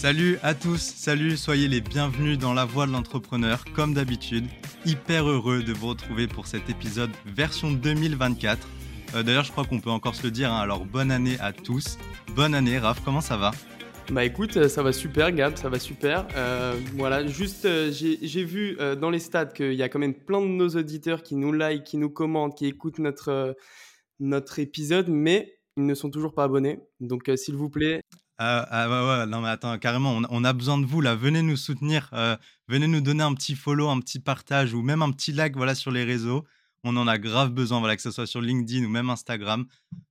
Salut à tous, salut, soyez les bienvenus dans la voie de l'entrepreneur, comme d'habitude. Hyper heureux de vous retrouver pour cet épisode version 2024. Euh, d'ailleurs, je crois qu'on peut encore se le dire, hein, alors bonne année à tous. Bonne année, Raph, comment ça va? Bah écoute, euh, ça va super, Gab, ça va super. Euh, voilà, juste, j'ai vu dans les stats qu'il y a quand même plein de nos auditeurs qui nous like, qui nous commentent, qui écoutent notre, notre épisode, mais ils ne sont toujours pas abonnés. Donc, s'il vous plaît, ah, ah, ouais, non mais attends, carrément, on, a besoin de vous là. Venez nous soutenir, euh, venez nous donner un petit follow, un petit partage ou même un petit like voilà, sur les réseaux. On en a grave besoin, voilà, que ce soit sur LinkedIn ou même Instagram.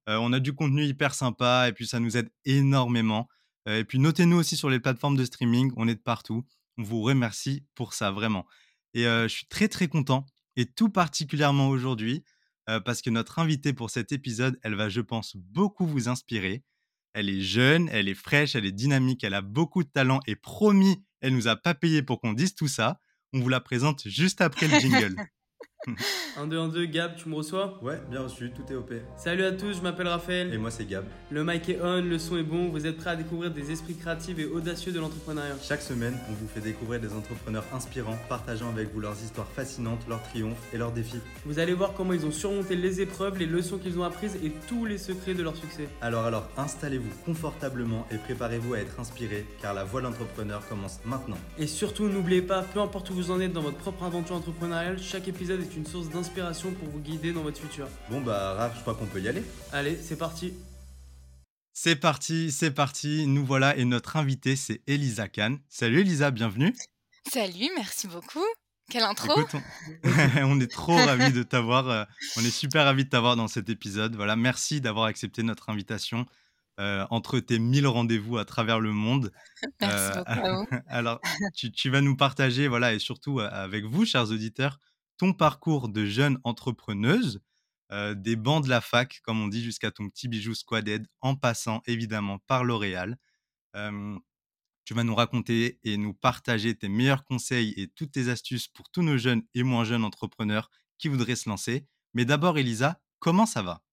Euh, on a du contenu hyper sympa et puis ça nous aide énormément. Euh, et puis notez-nous aussi sur les plateformes de streaming, on est de partout. On vous remercie pour ça, vraiment. Et je suis très très content, et tout particulièrement aujourd'hui, parce que notre invitée pour cet épisode, elle va, je pense, beaucoup vous inspirer. Elle est jeune, elle est fraîche, elle est dynamique, elle a beaucoup de talent et promis, elle nous a pas payé pour qu'on dise tout ça. On vous la présente juste après le jingle. 1, 2, 1, 2, Gab, tu me reçois Ouais, bien reçu, tout est OP. Salut à tous, je m'appelle Raphaël. Et moi c'est Gab. Le mic est on, le son est bon, vous êtes prêts à découvrir des esprits créatifs et audacieux de l'entrepreneuriat. Chaque semaine, on vous fait découvrir des entrepreneurs inspirants, partageant avec vous leurs histoires fascinantes, leurs triomphes et leurs défis. Vous allez voir comment ils ont surmonté les épreuves, les leçons qu'ils ont apprises et tous les secrets de leur succès. Alors alors, installez-vous confortablement et préparez-vous à être inspiré, car la voie de l'entrepreneur commence maintenant. Et surtout, n'oubliez pas, peu importe où vous en êtes dans votre propre aventure entrepreneuriale, chaque épisode est une source d'inspiration pour vous guider dans votre futur. Bon bah Raph, je crois qu'on peut y aller. Allez, c'est parti. C'est parti, c'est parti. Nous voilà et notre invitée c'est Elisa Kahn. Salut Elisa, bienvenue. Salut, merci beaucoup. Quelle intro on... est trop ravis de t'avoir. Euh, on est super ravis de t'avoir dans cet épisode. Voilà, merci d'avoir accepté notre invitation. Euh, entre tes mille rendez-vous à travers le monde. Merci euh, beaucoup. alors, tu, tu, vas nous partager, voilà, et surtout avec vous, chers auditeurs, ton parcours de jeune entrepreneuse, euh, des bancs de la fac, comme on dit, jusqu'à ton petit bijou Squaded, en passant évidemment par L'Oréal. tu vas nous raconter et nous partager tes meilleurs conseils et toutes tes astuces pour tous nos jeunes et moins jeunes entrepreneurs qui voudraient se lancer. Mais d'abord, Elisa, comment ça va?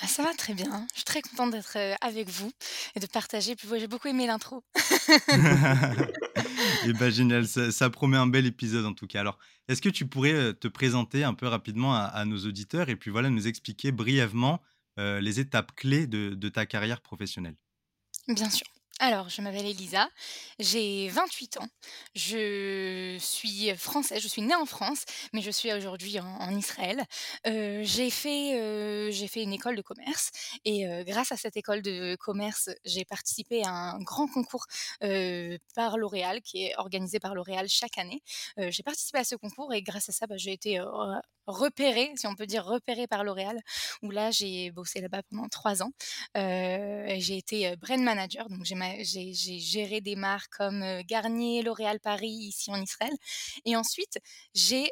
Bah, ça va très bien. Je suis très contente d'être avec vous et de partager. j'ai beaucoup aimé l'intro. Et bah, génial, ça, promet un bel épisode en tout cas. Alors, est-ce que tu pourrais te présenter un peu rapidement à, nos auditeurs et puis voilà, nous expliquer brièvement les étapes clés de ta carrière professionnelle? Bien sûr. Alors, je m'appelle Elisa, j'ai 28 ans, je suis française, je suis née en France, mais je suis aujourd'hui en, Israël. j'ai fait, j'ai fait une école de commerce et grâce à cette école de commerce, j'ai participé à un grand concours par L'Oréal qui est organisé par L'Oréal chaque année. j'ai participé à ce concours et grâce à ça, bah, j'ai été repérée, si on peut dire repérée par L'Oréal, où là j'ai bossé là-bas pendant trois ans. j'ai été brand manager, donc j'ai j'ai géré des marques comme Garnier, L'Oréal Paris ici en Israël. Et ensuite, j'ai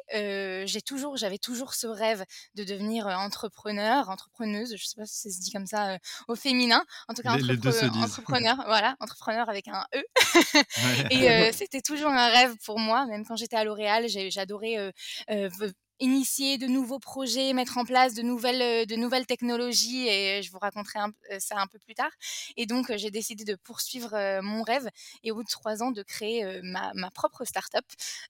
toujours, j'avais toujours ce rêve de devenir entrepreneur, entrepreneuse. Je sais pas si ça se dit comme ça au féminin. En tout cas, entrepreneur, voilà, entrepreneur avec un E. et c'était toujours un rêve pour moi, même quand j'étais à L'Oréal, j'adorais initier de nouveaux projets, mettre en place de nouvelles, euh, de nouvelles technologies et je vous raconterai euh, ça un peu plus tard. Et donc, euh, j'ai décidé de poursuivre mon rêve et au bout de trois ans, de créer ma, ma, propre startup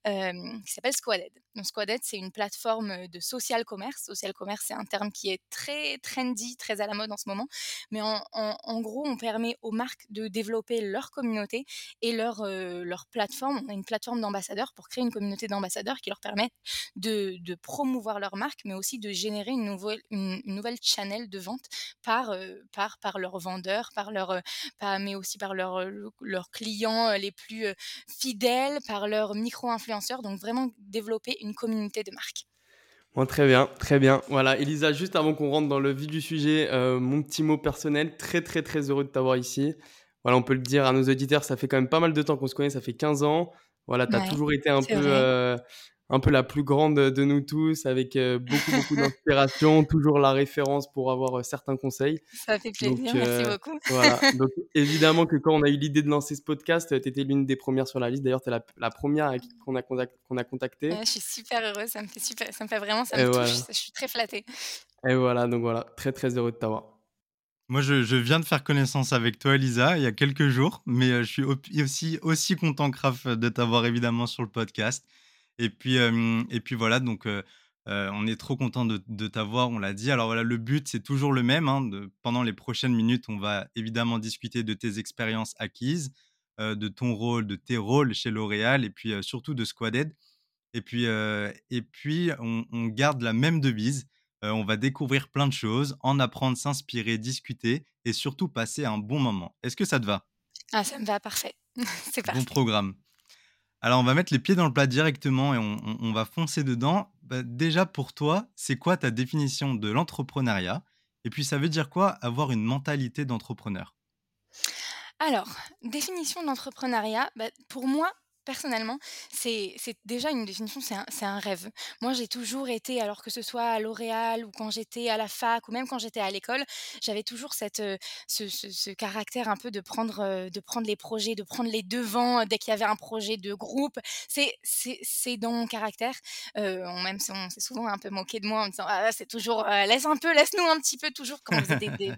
qui s'appelle Squaded. Donc, Squaded, c'est une plateforme de social commerce. Social commerce, c'est un terme qui est très trendy, très à la mode en ce moment. Mais en, gros, on permet aux marques de développer leur communauté et leur, leur plateforme. On a une plateforme d'ambassadeurs pour créer une communauté d'ambassadeurs qui leur permet de promouvoir leur marque, mais aussi de générer une nouvelle, une, nouvelle channel de vente par, euh, par, par leurs vendeurs, par leur, euh, mais aussi par leurs leurs clients euh, les plus fidèles, par leurs micro-influenceurs. Donc vraiment développer une communauté de marques. Bon, très bien, très bien. Voilà, Elisa, juste avant qu'on rentre dans le vif du sujet, mon petit mot personnel, très très très heureux de t'avoir ici. Voilà, on peut le dire à nos auditeurs, ça fait quand même pas mal de temps qu'on se connaît, ça fait 15 ans. Voilà, tu as toujours été un peu un peu la plus grande de nous tous, avec euh, beaucoup, beaucoup d'inspiration, toujours la référence pour avoir euh, certains conseils. Ça fait plaisir, merci euh, beaucoup. Voilà. Donc, évidemment que quand on a eu l'idée de lancer ce podcast, tu étais l'une des premières sur la liste. D'ailleurs, tu es la, première qu'on a, qu'on a contactée. je suis super heureuse, ça me fait, super, ça me fait vraiment, ça me touche, je suis très flattée. Et voilà, donc voilà, très, très heureux de t'avoir. Moi, je, je viens de faire connaissance avec toi, Elisa, il y a quelques jours, mais je suis aussi, aussi content Raph de t'avoir évidemment sur le podcast. Et puis, et puis voilà, donc on est trop content de, de t'avoir, on l'a dit. Alors voilà, le but, c'est toujours le même. hein, de- pendant les prochaines minutes, on va évidemment discuter de tes expériences acquises, de ton rôle, de tes rôles chez L'Oréal, et puis surtout de Squaded. Et puis, et puis on, on garde la même devise. Euh, on va découvrir plein de choses, en apprendre, s'inspirer, discuter et surtout passer un bon moment. Est-ce que ça te va? Ah, ça me va parfait. C'est Bon parfait. programme. Alors, on va mettre les pieds dans le plat directement et on, va foncer dedans. Bah, déjà, pour toi, c'est quoi ta définition de l'entrepreneuriat? Et puis, ça veut dire quoi avoir une mentalité d'entrepreneur? Alors, définition de l'entrepreneuriat, bah, pour moi, personnellement, c'est déjà une définition, c'est un, un rêve. Moi, j'ai toujours été, alors que ce soit à L'Oréal ou quand j'étais à la fac ou même quand j'étais à l'école, j'avais toujours cette, euh, ce, ce- caractère un peu de prendre, euh, de prendre les projets, de prendre les devants euh, dès qu'il y avait un projet de groupe. C'est dans mon caractère. Euh, on, même on s'est souvent un peu moqué de moi en me disant, ah, c'est toujours, laisse un peu, laisse-nous un petit peu, toujours quand on faisait des,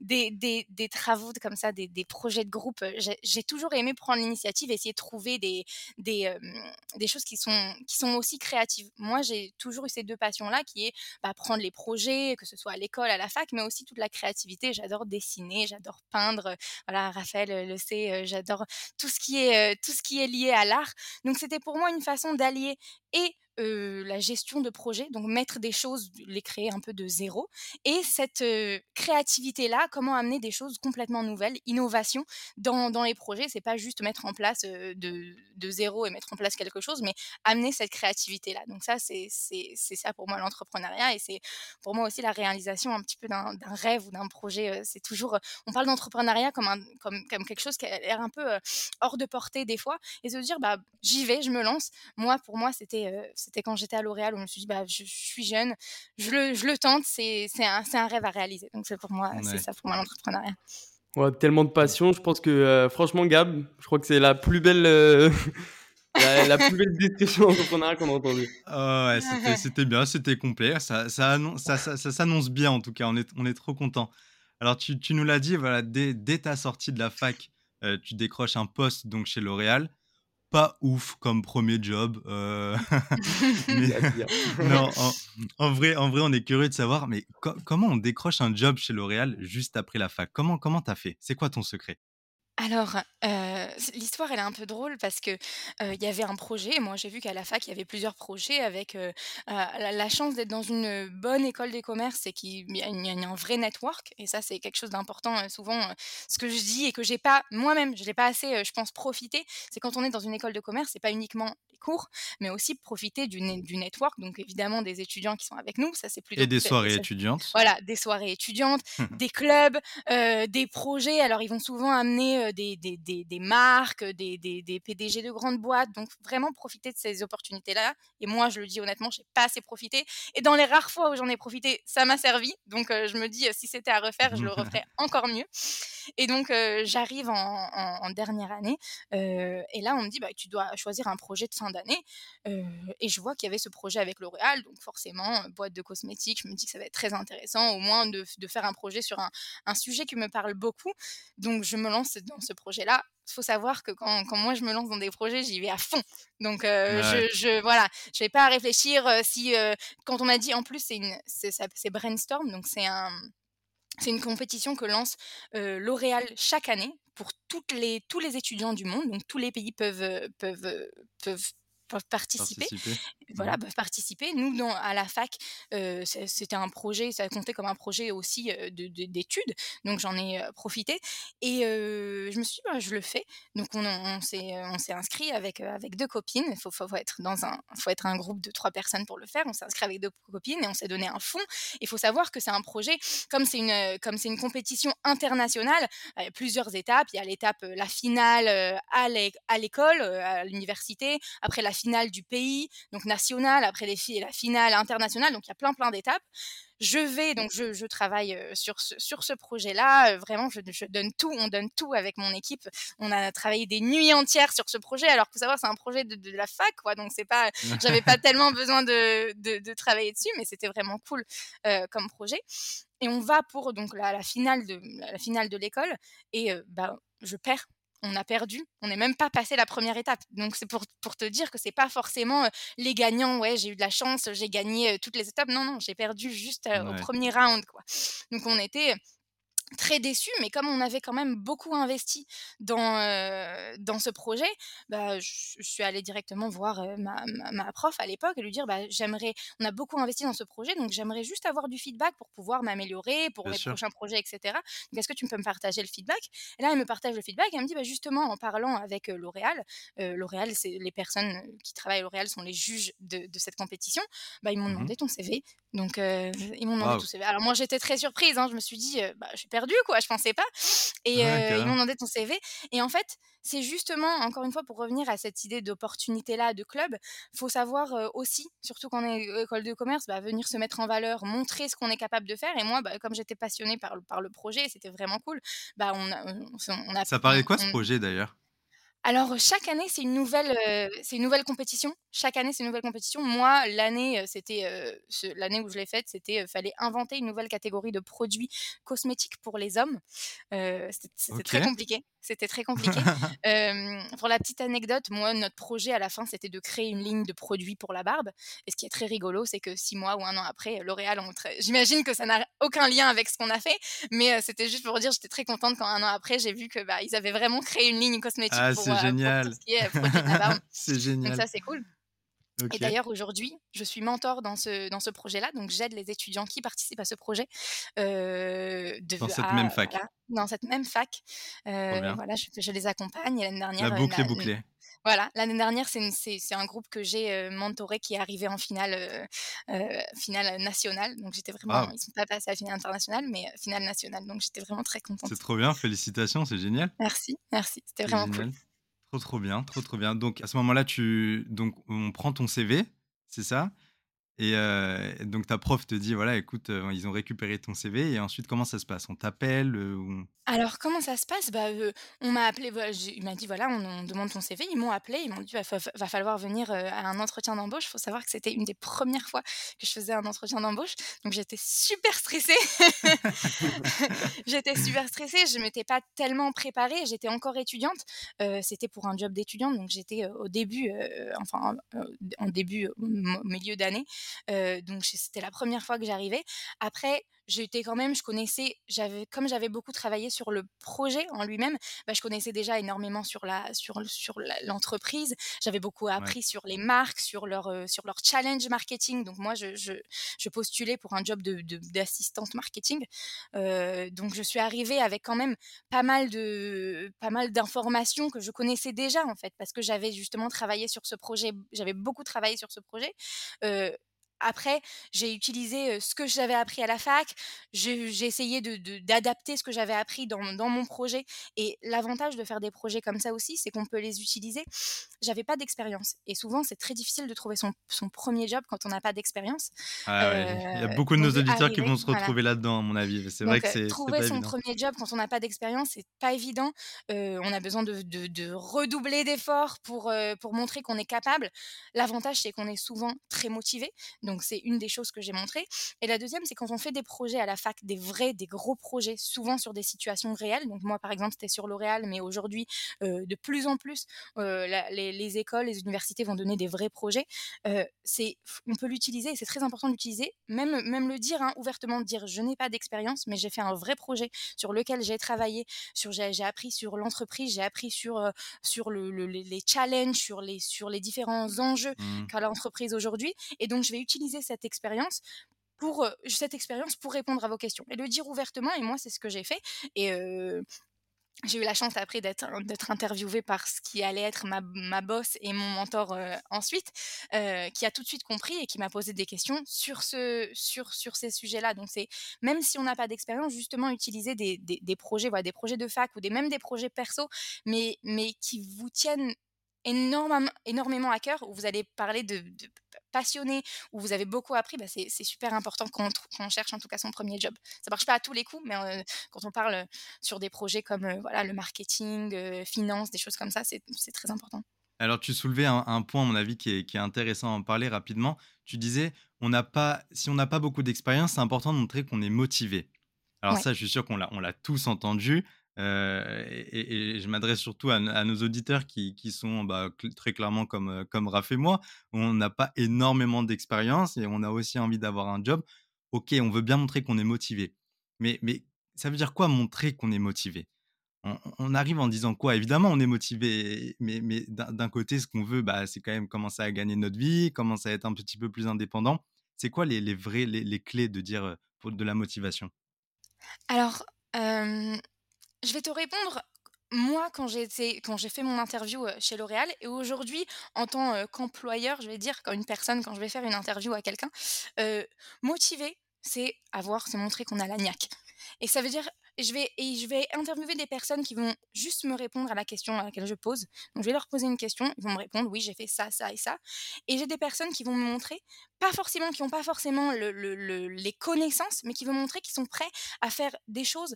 des, des, des, travaux comme ça, des, projets de groupe. j'ai toujours aimé prendre l'initiative, essayer de trouver des, des, euh, des choses qui sont, qui sont aussi créatives. Moi, j'ai toujours eu ces deux passions-là, qui est bah, prendre les projets, que ce soit à l'école, à la fac, mais aussi toute la créativité. J'adore dessiner, j'adore peindre. Voilà, Raphaël le sait, euh, j'adore tout ce qui est, euh, tout ce qui est lié à l'art. Donc, c'était pour moi une façon d'allier et la gestion de projet, donc mettre des choses, les créer un peu de zéro, et cette créativité-là, comment amener des choses complètement nouvelles, innovation dans, dans les projets? C'est pas juste mettre en place de, de zéro et mettre en place quelque chose, mais amener cette créativité-là. Donc ça, c'est ça pour moi l'entrepreneuriat, et c'est pour moi aussi la réalisation un petit peu d'un rêve ou d'un projet. C'est toujours, on parle d'entrepreneuriat comme, comme, comme quelque chose qui a l'air un peu hors de portée des fois, et se dire, bah, j'y vais, je me lance. Moi, pour moi, c'était c'était quand j'étais à L'Oréal où je me suis dit, bah, je, je suis jeune, je le, je le tente, c'est c'est un, c'est un rêve à réaliser. Donc, c'est pour moi, c'est ça pour moi l'entrepreneuriat. Ouais, tellement de passion. Je pense que, euh, franchement, Gab, je crois que c'est la plus belle, euh, la, la plus belle description d'entrepreneuriat qu'on a entendue. Ah ouais, c'était c'était bien, c'était complet. Ça, ça, annonce- ça, ça- ça s'annonce bien en tout cas, on est, on est trop content. Alors tu, tu nous l'as dit, voilà, dès, dès ta sortie de la fac, euh, tu décroches un poste donc chez L'Oréal. Pas ouf comme premier job. euh, mais- non, en, en vrai, en vrai, on est curieux de savoir, mais co- comment on décroche un job chez L'Oréal juste après la fac? Comment comment t'as fait? C'est quoi ton secret? Alors, euh, c- l'histoire, elle est un peu drôle parce que euh, il y avait un projet. et Moi, j'ai vu qu'à la fac, il y avait plusieurs projets avec euh, la, la chance d'être dans une bonne école des commerces et qu'il y, a une- il y a un vrai network. Et ça, c'est quelque chose d'important. souvent, ce que je dis et que j'ai pas moi-même, je l'ai pas assez, je pense, profité, c'est quand on est dans une école de commerce, c'est pas uniquement les cours, mais aussi profiter du, ne- du network. Donc, évidemment, des étudiants qui sont avec nous. Ça, c'est plutôt Et des soirées ça, étudiantes voilà, des soirées étudiantes, des clubs, des projets. Alors, ils vont souvent amener des, des, des, des marques, des, des, des PDG de grandes boîtes. Donc, vraiment profiter de ces opportunités-là. Et moi, je le dis honnêtement, j'ai pas assez profité. Et dans les rares fois où j'en ai profité, ça m'a servi. Donc, euh, je me dis, euh, si c'était à refaire, je le referais encore mieux. Et donc, euh, j'arrive en, en- en dernière année. euh, et là, on me dit, bah, tu dois choisir un projet de fin d'année. Euh, et je vois qu'il y avait ce projet avec L'Oréal. Donc, forcément, boîte de cosmétiques, je me dis que ça va être très intéressant, au moins de, de faire un projet sur un, un sujet qui me parle beaucoup. Donc, je me lance dans ce projet-là. Il faut savoir que quand, quand moi je me lance dans des projets, j'y vais à fond. Donc, euh, Ouais. je, je, voilà, je vais pas à réfléchir euh, si. euh, quand on m'a dit, en plus, une- c'est Brainstorm, donc c'est un. C'est une compétition que lance L'Oréal chaque année pour tous les étudiants du monde. Donc tous les pays peuvent, peuvent participer participer voilà, Mhm. peuvent participer. Nous, dans, à la fac, euh, c'était un projet, ça comptait comme un projet aussi de- de- d'études, donc j'en ai profité. Et euh, je me suis dit, bah, je le fais. Donc on, on s'est inscrit avec, avec deux copines. Il faut, faut, faut être dans un, faut être un groupe de trois personnes pour le faire. On s'est inscrit avec deux copines et on s'est donné un fonds. Il faut savoir que c'est un projet, comme c'est une, comme une compétition internationale, il y a plusieurs étapes. Il y a l'étape, la finale à l'é- à l'école, à l'université. Après la finale du pays, donc nationale, après les la finale internationale, donc il y a plein plein d'étapes. Je vais, donc je, je travaille sur ce, sur ce projet-là. Vraiment, je, je, donne tout, on donne tout avec mon équipe. On a travaillé des nuits entières sur ce projet. Alors, faut savoir, c'est un projet de, de, la fac, quoi. Donc, c'est pas, j'avais pas tellement besoin de, de, de, travailler dessus, mais c'était vraiment cool euh, comme projet. Et on va pour donc la, la finale de la finale de l'école et euh, bah, je perds on a perdu, on n'est même pas passé la première étape. Donc c'est pour, pour te dire que c'est pas forcément les gagnants, ouais, j'ai eu de la chance, j'ai gagné toutes les étapes. Non, non, j'ai perdu juste ouais. au premier round, quoi. Donc on était très déçu, mais comme on avait quand même beaucoup investi dans, euh, dans ce projet, bah, je, je, suis allée directement voir euh, ma, ma, ma, prof à l'époque et lui dire bah, j'aimerais, on a beaucoup investi dans ce projet, donc j'aimerais juste avoir du feedback pour pouvoir m'améliorer pour Bien sûr. prochains projets, etc. Donc est-ce que tu peux me partager le feedback? Et là, elle me partage le feedback et elle me dit bah, justement en parlant avec L'Oréal, euh, L'Oréal, c'est les personnes qui travaillent à L'Oréal sont les juges de, de cette compétition, bah, ils m'ont mmh demandé ton CV, donc ils m'ont demandé wow. ton CV. Alors moi j'étais très surprise, hein, je me suis dit bah, je suis perdu quoi je pensais pas. Et ouais, euh, ils m'ont demandé ton CV et en fait c'est justement encore une fois pour revenir à cette idée d'opportunité là de club faut savoir euh, aussi surtout quand on est école de commerce bah, venir se mettre en valeur montrer ce qu'on est capable de faire. Et moi bah, comme j'étais passionnée par, par le projet c'était vraiment cool. Bah on a, on a ça parlait quoi on, ce projet d'ailleurs? Alors chaque année c'est une nouvelle euh, c'est une nouvelle compétition. Chaque année c'est une nouvelle compétition. Moi l'année c'était euh, l'année où je l'ai faite c'était euh, fallait inventer une nouvelle catégorie de produits cosmétiques pour les hommes. c'était très compliqué. C'était très compliqué. pour la petite anecdote, moi notre projet à la fin c'était de créer une ligne de produits pour la barbe. Et ce qui est très rigolo c'est que six mois ou un an après L'Oréal ont très... j'imagine que ça n'a aucun lien avec ce qu'on a fait, mais c'était juste pour dire j'étais très contente quand un an après j'ai vu que bah, ils avaient vraiment créé une ligne cosmétique ah, pour c'est génial. c'est génial. Donc ça, c'est cool. Okay. Et d'ailleurs, aujourd'hui, je suis mentor dans ce, dans ce projet-là. Donc, j'aide les étudiants qui participent à ce projet. Euh, de, dans cette à, même fac. Voilà, dans cette même fac. Euh, voilà, je, je, les accompagne. L'année dernière. La boucle est bouclée. Voilà, l'année dernière, c'est un groupe que j'ai euh, mentoré qui est arrivé en finale, euh, euh, finale nationale. Donc j'étais vraiment, wow. ils sont pas passés à la finale internationale, mais finale nationale. Donc j'étais vraiment très contente. C'est trop bien, félicitations, c'est génial. Merci, merci, c'était vraiment génial. cool. Trop trop bien, trop trop bien. Donc à ce moment-là, tu, donc on prend ton CV, c'est ça? Et euh, donc ta prof te dit voilà, écoute, euh, ils ont récupéré ton CV et ensuite comment ça se passe? On t'appelle euh. Alors comment ça se passe? Bah, euh, On m'a appelé, il m'a dit voilà, on, demande ton CV, ils m'ont appelé, ils m'ont dit va, va, falloir venir à un entretien d'embauche. Il faut savoir que c'était une des premières fois que je faisais un entretien d'embauche, donc j'étais super stressée. j'étais super stressée, je m'étais pas tellement préparée, j'étais encore étudiante. c'était pour un job d'étudiante, donc j'étais au début, enfin en début, au milieu d'année. Euh, donc c'était la première fois que j'arrivais. Après, j'étais quand même, je connaissais, j'avais, comme j'avais beaucoup travaillé sur le projet en lui-même, bah, je connaissais déjà énormément sur la, sur, sur l'entreprise. J'avais beaucoup appris ouais. sur les marques, sur leur, euh, sur leur challenge marketing. Donc moi, je, je, je postulais pour un job de, de, d'assistante marketing. Euh, donc je suis arrivée avec quand même pas mal de, pas mal d'informations que je connaissais déjà en fait, parce que j'avais justement travaillé sur ce projet. J'avais beaucoup travaillé sur ce projet. Euh, après, j'ai utilisé ce que j'avais appris à la fac, j'ai essayé d'adapter de, de, ce que j'avais appris dans, dans, mon projet. Et l'avantage de faire des projets comme ça aussi, c'est qu'on peut les utiliser. J'avais pas d'expérience. Et souvent, c'est très difficile de trouver son, son, premier job quand on n'a pas d'expérience. Ah, euh. Il y a beaucoup de nos auditeurs arriver, qui vont se retrouver voilà. là-dedans, à mon avis. C'est vrai que c'est. Trouver son évident. premier job quand on n'a pas d'expérience, c'est pas évident. Euh, on a besoin de, de redoubler d'efforts pour, euh, pour montrer qu'on est capable. L'avantage, c'est qu'on est souvent très motivé. Donc, c'est une des choses que j'ai montrées. Et la deuxième, c'est quand on fait des projets à la fac, des vrais, des gros projets, souvent sur des situations réelles. Donc, moi, par exemple, c'était sur L'Oréal, mais aujourd'hui, euh, de plus en plus, euh, la, les, les, écoles, les universités vont donner des vrais projets. Euh, c'est, on peut l'utiliser et c'est très important d'utiliser, même, même le dire hein, ouvertement, dire je n'ai pas d'expérience, mais j'ai fait un vrai projet sur lequel j'ai travaillé, sur, j'ai, j'ai appris sur l'entreprise, j'ai appris sur, sur le, le, les challenges, sur les, sur les différents enjeux mmh. qu'a l'entreprise aujourd'hui. Et donc, je vais utiliser cette expérience pour euh, cette expérience pour répondre à vos questions et le dire ouvertement et moi c'est ce que j'ai fait et euh, j'ai eu la chance après d'être d'être interviewée par ce qui allait être ma, ma boss et mon mentor euh, ensuite qui a tout de suite compris et qui m'a posé des questions sur ce sur sur ces sujets-là. Donc c'est même si on n'a pas d'expérience justement utiliser des, des, des projets voilà des projets de fac ou des même des projets perso mais mais qui vous tiennent énormément, énormément à cœur, où vous allez parler de, passionné, où vous avez beaucoup appris, bah, c'est super important quand on, cherche en tout cas son premier job. Ça marche pas à tous les coups, mais quand on parle sur des projets comme voilà, le marketing, finance, des choses comme ça, c'est très important. Alors, tu soulevais un, point, à mon avis, qui est, intéressant à en parler rapidement. Tu disais, on n'a pas, si on n'a pas beaucoup d'expérience, c'est important de montrer qu'on est motivé. Alors ça, je suis sûr qu'on l'a tous entendu. Euh, et, je m'adresse surtout à, nos auditeurs qui, sont bah, très clairement comme, euh, comme Raph et moi. On n'a pas énormément d'expérience et on a aussi envie d'avoir un job. Ok, on veut bien montrer qu'on est motivé. Mais, mais ça veut dire quoi montrer qu'on est motivé? On, arrive en disant quoi? Évidemment, on est motivé, mais, mais d'un côté, ce qu'on veut, bah, c'est quand même commencer à gagner notre vie, commencer à être un petit peu plus indépendant. C'est quoi les, les vrais, les, clés de dire pour de la motivation? Alors, je vais te répondre moi, quand j'ai fait mon interview chez L'Oréal, et aujourd'hui, en tant qu'employeur, je vais dire, quand une personne, quand je vais faire une interview à quelqu'un, motivé, c'est avoir, c'est montrer qu'on a la niaque. Et ça veut dire je vais, je vais interviewer des personnes qui vont juste me répondre à la question à laquelle je pose. Donc, je vais leur poser une question, ils vont me répondre, oui, j'ai fait ça, ça et ça. Et j'ai des personnes qui vont me montrer, pas forcément, qui n'ont pas forcément le, les connaissances, mais qui vont montrer qu'ils sont prêts à faire des choses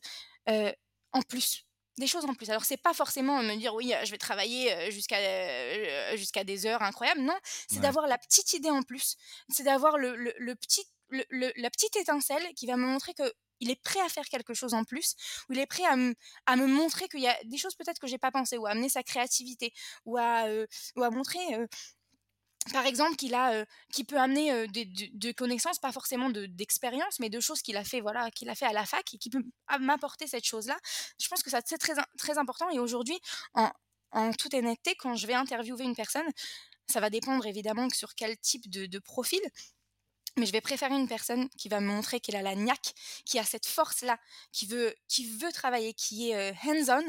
en plus des choses en plus. Alors c'est pas forcément me dire oui, je vais travailler jusqu'à jusqu'à des heures incroyables. Non, c'est d'avoir la petite idée en plus. C'est d'avoir le, le, petit la petite étincelle qui va me montrer que il est prêt à faire quelque chose en plus, ou il est prêt à, me montrer qu'il y a des choses peut-être que j'ai pas pensé, ou à amener sa créativité, ou à, euh, ou à montrer par exemple, qui peut amener de, connaissances, pas forcément d'expérience, mais de choses qu'il a fait, voilà, qu'il a fait à la fac et qui peut m'apporter cette chose-là. Je pense que ça c'est très important. Et aujourd'hui, en, toute honnêteté, quand je vais interviewer une personne, ça va dépendre évidemment sur quel type de, profil, mais je vais préférer une personne qui va me montrer qu'elle a la niaque, qui a cette force-là, qui veut, travailler, qui est hands-on,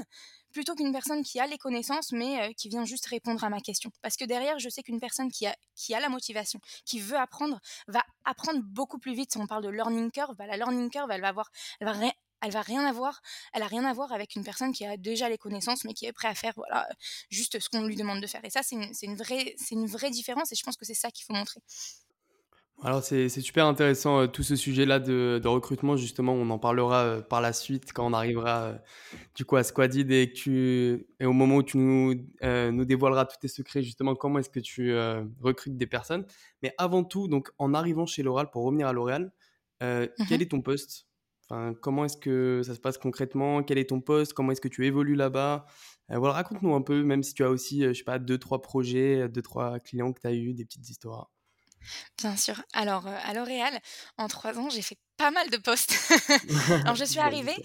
plutôt qu'une personne qui a les connaissances, mais euh, qui vient juste répondre à ma question. Parce que derrière, je sais qu'une personne qui a, qui a la motivation, qui veut apprendre, va apprendre beaucoup plus vite. Si on parle de learning curve, bah, la learning curve, elle va avoir, elle va elle va rien avoir, elle a rien à voir avec une personne qui a déjà les connaissances mais qui est prête à faire voilà juste ce qu'on lui demande de faire. Et ça c'est une, vraie c'est une vraie différence et je pense que c'est ça qu'il faut montrer. Alors c'est super intéressant euh, tout ce sujet-là de, recrutement justement. On en parlera euh, par la suite quand on arrivera euh, du coup à Squadid et que tu et au moment où tu nous, nous dévoileras tous tes secrets justement comment est-ce que tu recrutes des personnes. Mais avant tout donc en arrivant chez L'Oréal pour revenir à L'Oréal mmh quel est ton poste? Enfin comment est-ce que ça se passe concrètement? Quel est ton poste? Comment est-ce que tu évolues là-bas? Voilà raconte-nous un peu même si tu as aussi je sais pas deux trois projets deux trois clients que tu as eu des petites histoires Bien sûr. Alors, à L'Oréal, en trois ans, j'ai fait pas mal de postes. Alors, je suis arrivée,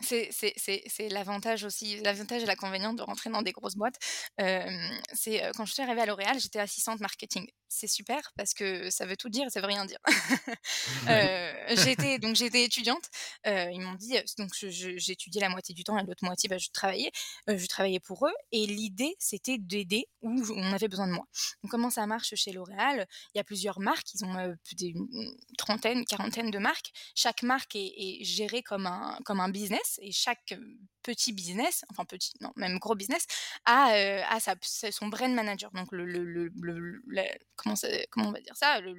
c'est l'avantage aussi, l'avantage et l'inconvénient de rentrer dans des grosses boîtes. c'est quand je suis arrivée à L'Oréal, j'étais assistante marketing. C'est super parce que ça veut tout dire ça veut rien dire. j'étais donc j'étais étudiante. ils m'ont dit donc j'étudiais la moitié du temps et l'autre moitié bah, je travaillais. je travaillais pour eux et l'idée c'était d'aider où on avait besoin de moi. Comment ça marche chez L'Oréal? Il y a plusieurs marques. Ils ont une trentaine, quarantaine de marques. Chaque marque est, gérée comme un business et chaque petit business, enfin petit, non, même gros business, a, euh, a sa, son brand manager. Donc, le, le, le, comment, comment, on va dire ça? Le,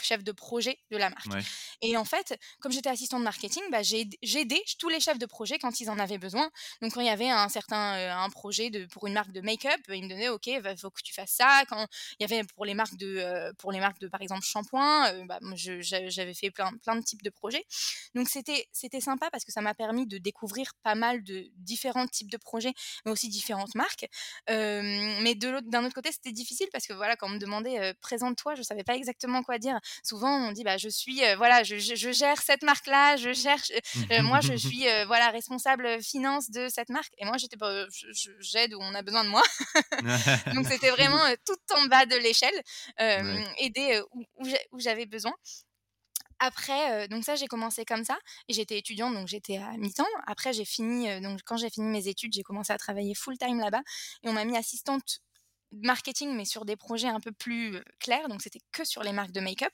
chef de projet de la marque. Et en fait, comme j'étais assistante marketing, bah, j'ai aidé tous les chefs de projet quand ils en avaient besoin. Donc, quand il y avait un certain euh, un projet de, pour une marque de make-up, ils me donnaient, OK, il bah, faut que tu fasses ça. Quand il y avait pour les marques de, euh, pour les marques de par exemple, shampoing, bah, j'avais fait plein, plein de types de projets. Donc, c'était sympa parce que ça m'a permis de découvrir pas mal de de différents types de projets, mais aussi différentes marques. mais d'un autre côté, c'était difficile parce que voilà, quand on me demandait présente-toi, je savais pas exactement quoi dire. Souvent, on dit bah je suis voilà, je, je, gère cette marque-là, je cherche, moi je suis voilà responsable finance de cette marque. Et moi j'étais pas, j'aide où on a besoin de moi. Donc c'était vraiment tout en bas de l'échelle, aider où j'avais besoin après, donc ça, j'ai commencé comme ça. J'étais étudiante, donc j'étais à mi-temps. Après, j'ai fini, donc quand j'ai fini mes études, j'ai commencé à travailler full-time là-bas. Et on m'a mis assistante marketing, mais sur des projets un peu plus clairs. Donc, c'était que sur les marques de make-up.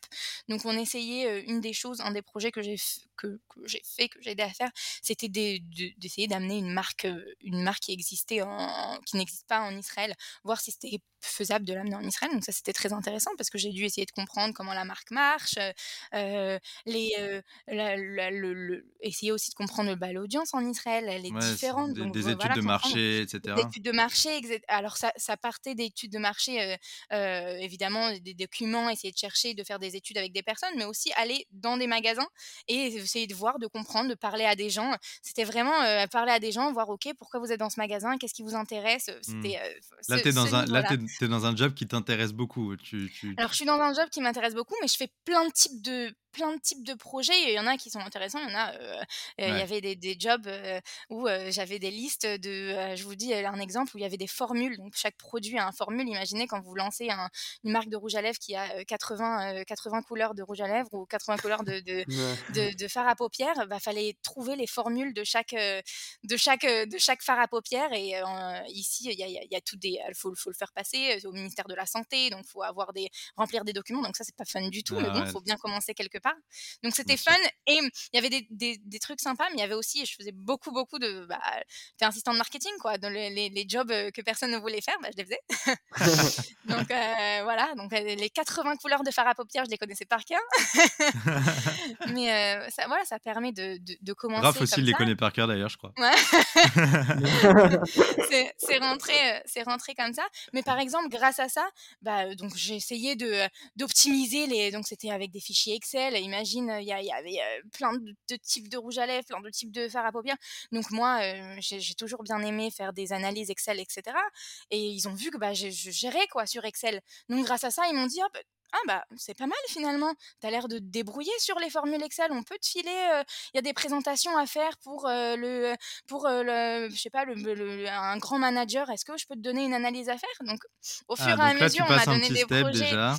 Donc, on essayait, une des choses, un des projets que j'ai que, j'ai fait, que j'ai aidé à faire, c'était d'essayer d'amener une marque, une marque qui existait en, qui n'existe pas en Israël, voir si c'était faisable de l'amener en Israël. Donc ça, c'était très intéressant parce que j'ai dû essayer de comprendre comment la marque marche, les, le, essayer aussi de comprendre bah, l'audience en Israël, elle est différente. Des, donc, des études de marché, etc. Des études de marché, alors ça, ça partait d'études de marché, évidemment, des documents, essayer de chercher, de faire des études avec des personnes, mais aussi aller dans des magasins et essayer de voir, de comprendre, de parler à des gens. C'était vraiment parler à des gens, voir, OK, pourquoi vous êtes dans ce magasin, qu'est-ce qui vous intéresse. Mmh. C'était, là, tu es, es, dans un job qui t'intéresse beaucoup. Tu, tu... Alors, je suis dans un job qui m'intéresse beaucoup, mais je fais plein de types de plein de types de projets. Il y en a qui sont intéressants, il y en a. il y avait des, des jobs où j'avais des listes de. je vous dis un exemple où il y avait des formules. Donc chaque produit a un formule. Imaginez quand vous lancez une marque de rouge à lèvres qui a 80, 80 couleurs de rouge à lèvres ou 80 couleurs de, de, de, de fard à paupières. Il bah, fallait trouver les formules de chaque, de chaque, de chaque fard à paupières. Et ici, il y a, y a, tout des. Il faut, faut, le faire passer au ministère de la Santé. Donc il faut avoir des, remplir des documents. Donc ça, c'est pas fun du tout. mais bon, il faut bien commencer quelque part. Donc c'était fun et il y avait des, des, des, trucs sympas, mais il y avait aussi, je faisais beaucoup, beaucoup de. Bah, J'étais assistante marketing, quoi. Dans les, les, jobs que personne ne voulait faire, bah, je les faisais. donc voilà, donc les 80 couleurs de fard à paupières, je les connaissais par cœur. mais ça, voilà, ça permet de, de, de commencer. Raph aussi les connaît par cœur d'ailleurs, je crois. Ouais. c'est rentré, c'est rentré comme ça. Mais par exemple, grâce à ça, bah, donc j'ai essayé d'optimiser les. Donc c'était avec des fichiers Excel imagine, il y, avait plein de, types de rouge à lèvres, plein de types de fard à paupières. Donc moi, j'ai toujours bien aimé faire des analyses Excel, etc. Et ils ont vu que bah, je, gérais quoi sur Excel. Donc grâce à ça, ils m'ont dit, ah bah c'est pas mal finalement. Tu as l'air de te débrouiller sur les formules Excel. On peut te filer. Il y a des présentations à faire pour le pour le je sais pas le, un grand manager. Est-ce que je peux te donner une analyse à faire? Donc au ah, fur et à mesure, on m'a donné des projets. Déjà.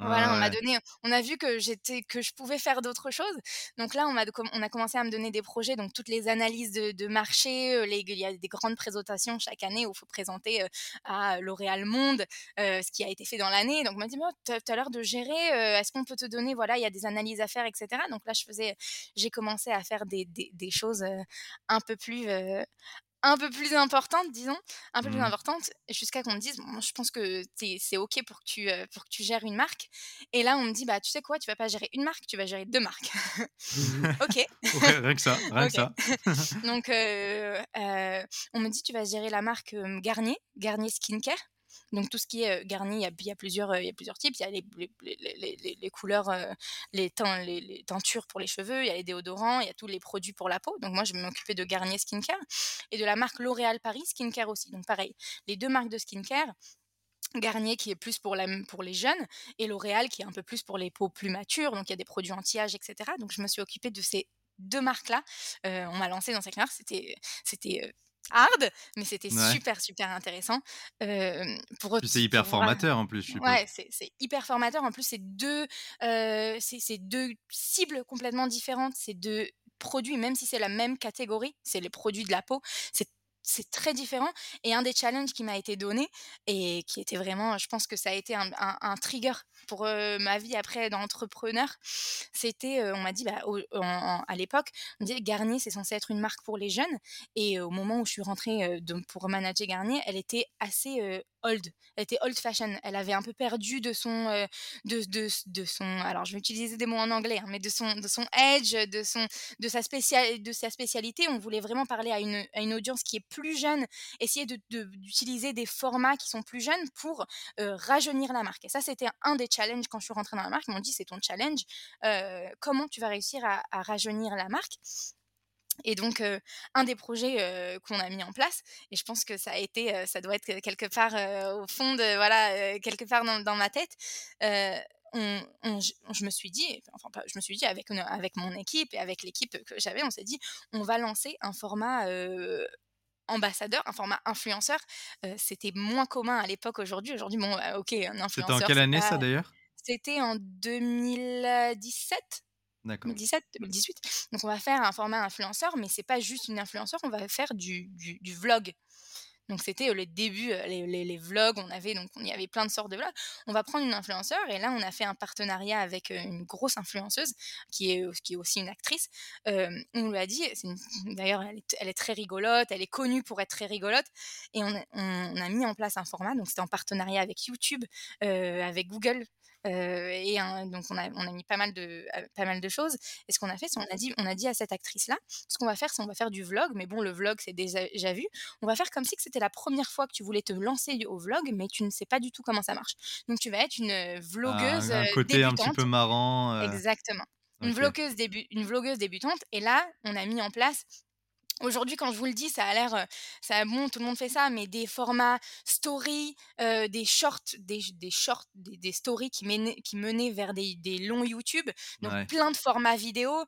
Voilà, on m'a donné, on a vu que j'étais, que je pouvais faire d'autres choses. Donc là, on a, on a commencé à me donner des projets, donc toutes les analyses de, marché, euh, les, il y a des grandes présentations chaque année où il faut présenter euh, à L'Oréal Monde euh, ce qui a été fait dans l'année. Donc on m'a dit, tu as, l'heure de gérer, est-ce qu'on peut te donner, voilà, il y a des analyses à faire, etc. Donc là, je faisais, j'ai commencé à faire des, des, des choses un peu plus, un peu plus importante, disons, un peu plus mmh. importante, jusqu'à qu'on me dise, je pense que c'est OK pour que, tu, pour que tu gères une marque. Et là, on me dit, bah, tu sais quoi, tu vas pas gérer une marque, tu vas gérer deux marques. OK. rien que ça, rien que ça. Donc, on me dit, tu vas gérer la marque Garnier, Garnier Skincare. Donc tout ce qui est garni, il y, a, plusieurs, il y a plusieurs types. Il y a les, couleurs, les, teintures pour les cheveux, il y a les déodorants, il y a tous les produits pour la peau. Donc moi, je m'occuper de Garnier Skincare et de la marque L'Oréal Paris Skincare aussi. Donc pareil, les deux marques de skincare. Garnier qui est plus pour, la, pour les jeunes et L'Oréal qui est un peu plus pour les peaux plus matures. Donc il y a des produits anti-âge, etc. Donc je me suis occupée de ces deux marques-là. on m'a lancé dans cette marque. C'était hard, mais c'était super, super intéressant. pour c'est hyper formateur en plus. Je ouais, c'est hyper formateur. En plus, c'est deux, euh, c'est deux cibles complètement différentes. C'est deux produits, même si c'est la même catégorie, c'est les produits de la peau. C'est c'est très différent. Et un des challenges qui m'a été donné, et qui était vraiment, je pense que ça a été un, trigger pour ma vie après d'entrepreneur, c'était, on m'a dit, bah, à l'époque, on dit Garnier, c'est censé être une marque pour les jeunes. Et au moment où je suis rentrée pour manager Garnier, elle était assez old. Elle était old fashion. Elle avait un peu perdu de son, de, de, de, son, alors je vais utiliser des mots en anglais, hein, mais de son, de son edge, de son, de sa spécial, de sa spécialité. On voulait vraiment parler à une, à une audience qui est plus jeune, essayer d'utiliser des formats qui sont plus jeunes pour rajeunir la marque. Et ça, c'était un des challenges quand je suis rentrée dans la marque. Ils m'ont dit, c'est ton challenge. Euh, comment tu vas réussir à, rajeunir la marque? Et donc, un des projets qu'on a mis en place, et je pense que ça a été, ça doit être quelque part au fond de, voilà, quelque part dans, ma tête. On, je me suis dit, enfin, je me suis dit avec, avec mon équipe et avec l'équipe que j'avais, on s'est dit, on va lancer un format ambassadeur, un format influenceur. C'était moins commun à l'époque aujourd'hui. Aujourd'hui, bon, ok, un influenceur. C'était en quelle année ça d'ailleurs? C'était en 2017. 2017, 2018. Donc on va faire un format influenceur, mais c'est pas juste une influenceur, on va faire du, du, vlog. Donc c'était le début, les, vlogs, on avait donc il y avait plein de sortes de vlogs. On va prendre une influenceur et là on a fait un partenariat avec une grosse influenceuse qui est qui est aussi une actrice. on lui a dit, d'ailleurs elle, est très rigolote, elle est connue pour être très rigolote et on a mis en place un format. Donc c'était en partenariat avec YouTube, avec Google et donc on a, on a mis pas mal de, pas mal de choses. Et ce qu'on a fait, c'est on a dit, on a dit à cette actrice-là, ce qu'on va faire, c'est on va faire du vlog. Mais bon, le vlog, c'est déjà vu. On va faire comme si c'était la première fois que tu voulais te lancer au vlog, mais tu ne sais pas du tout comment ça marche. Donc tu vas être une vlogueuse ah, un côté un petit peu marrant. Exactement. Une, vlogueuse début, une vlogueuse débutante. Et là, on a mis en place Aujourd'hui, quand je vous le dis, ça a l'air, ça bon, tout le monde fait ça, mais des formats story, des shorts, des, des shorts, des, stories qui menaient, qui menaient vers des, des longs YouTube, donc plein de formats vidéo,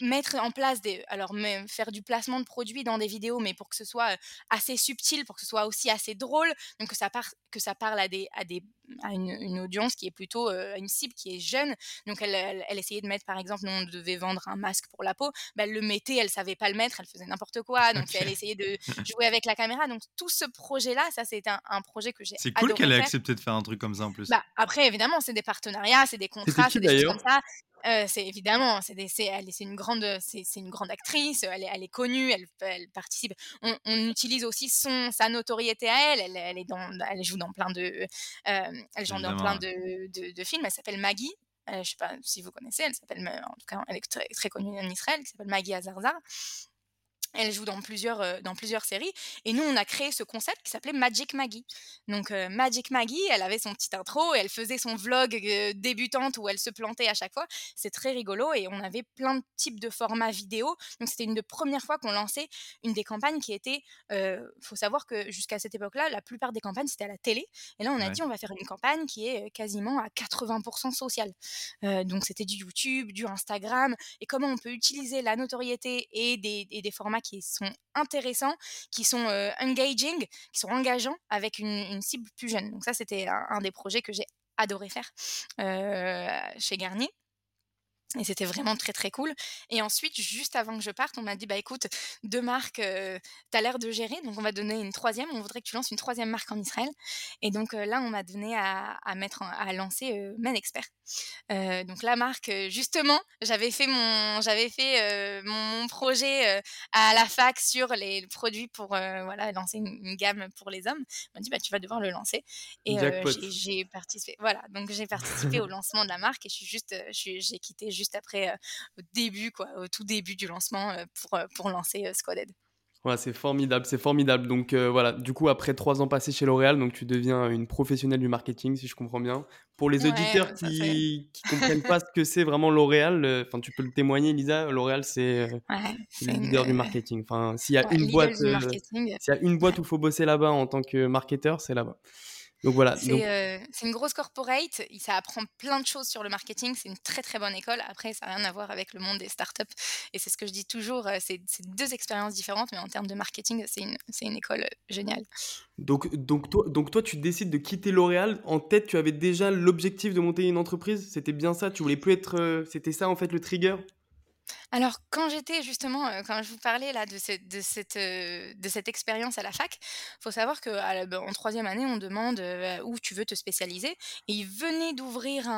mettre en place des alors même faire du placement de produits dans des vidéos mais pour que ce soit assez subtil pour que ce soit aussi assez drôle donc que ça que ça parle à des à des à une, audience qui est plutôt à une cible qui est jeune. Donc elle, elle, essayait de mettre par exemple nous on devait vendre un masque pour la peau. Bah, elle le mettait elle savait pas le mettre elle faisait n'importe quoi. Donc elle essayait de jouer avec la caméra. Donc tout ce projet là ça c'est un, projet que j'ai c'est cool qu'elle ait accepté de faire un truc comme ça en plus. Bah, après évidemment c'est des partenariats c'est des contrats c'est des choses comme ça. C'est évidemment, c'est une grande, c'est une grande actrice, elle est, elle est connue, elle, elle participe. On, on, utilise aussi son, sa notoriété à elle. Elle, elle est dans, elle joue dans plein de, elle joue dans plein de, de, de films. Elle s'appelle Maggie. je sais pas si vous connaissez. Elle s'appelle, en tout cas, elle est très, très connue en Israël. Qui s'appelle Maggie Azarzar. Elle joue dans plusieurs, euh, dans plusieurs séries. Et nous, on a créé ce concept qui s'appelait Magic Maggie. Donc, euh, Magic Maggie, elle avait son petit intro elle faisait son vlog euh, débutante où elle se plantait à chaque fois. C'est très rigolo et on avait plein de types de formats vidéo. Donc, c'était une des premières fois qu'on lançait une des campagnes qui était. Il faut savoir que jusqu'à cette époque-là, la plupart des campagnes, c'était à la télé. Et là, on a dit, on va faire une campagne qui est quasiment à 80% sociale. donc, c'était du YouTube, du Instagram et comment on peut utiliser la notoriété et des, et des formats qui sont intéressants, qui sont engaging, qui sont engageants avec une, cible plus jeune. Donc ça, c'était un, des projets que j'ai adoré faire chez Garnier. Et c'était vraiment très très cool. Et ensuite, juste avant que je parte, on m'a dit bah écoute, deux marques, euh, tu as l'air de gérer, donc on va donner une troisième. On voudrait que tu lances une troisième marque en Israël. Et donc là, on m'a donné à, mettre, à lancer euh, Men Expert. Donc la marque, justement, j'avais fait mon, j'avais fait mon, projet à la fac sur les produits pour voilà lancer une, gamme pour les hommes. On m'a dit bah tu vas devoir le lancer. Et j'ai participé. Voilà, donc j'ai participé au lancement de la marque et je suis juste, j'ai quitté juste après, au début, quoi, au tout début du lancement pour, pour lancer Squaded. Ouais, c'est formidable, c'est formidable. Donc voilà, du coup, après trois ans passés chez L'Oréal, donc tu deviens une professionnelle du marketing, si je comprends bien. Pour les auditeurs qui ne comprennent pas ce que c'est vraiment L'Oréal, enfin tu peux le témoigner, Lisa, L'Oréal, c'est le leader du marketing. Enfin, s'il y a une boîte, s'il y a une boîte où il faut bosser là-bas en tant que marketeur, c'est là-bas. Donc voilà. Euh, c'est une grosse corporate, ça apprend plein de choses sur le marketing, c'est une très très bonne école. Après, ça n'a rien à voir avec le monde des startups. Et c'est ce que je dis toujours, euh, c'est deux expériences différentes, mais en termes de marketing, c'est une, une, école euh, géniale. Donc, donc, toi, donc toi, tu décides de quitter L'Oréal. En tête, tu avais déjà l'objectif de monter une entreprise C'était bien ça? Tu voulais plus être... C'était ça en fait le trigger? Alors, quand j'étais justement, quand je vous parlais là de, de cette, de cette expérience à la fac, faut savoir que ben, en troisième année, on demande où tu veux te spécialiser. Et ils venaient d'ouvrir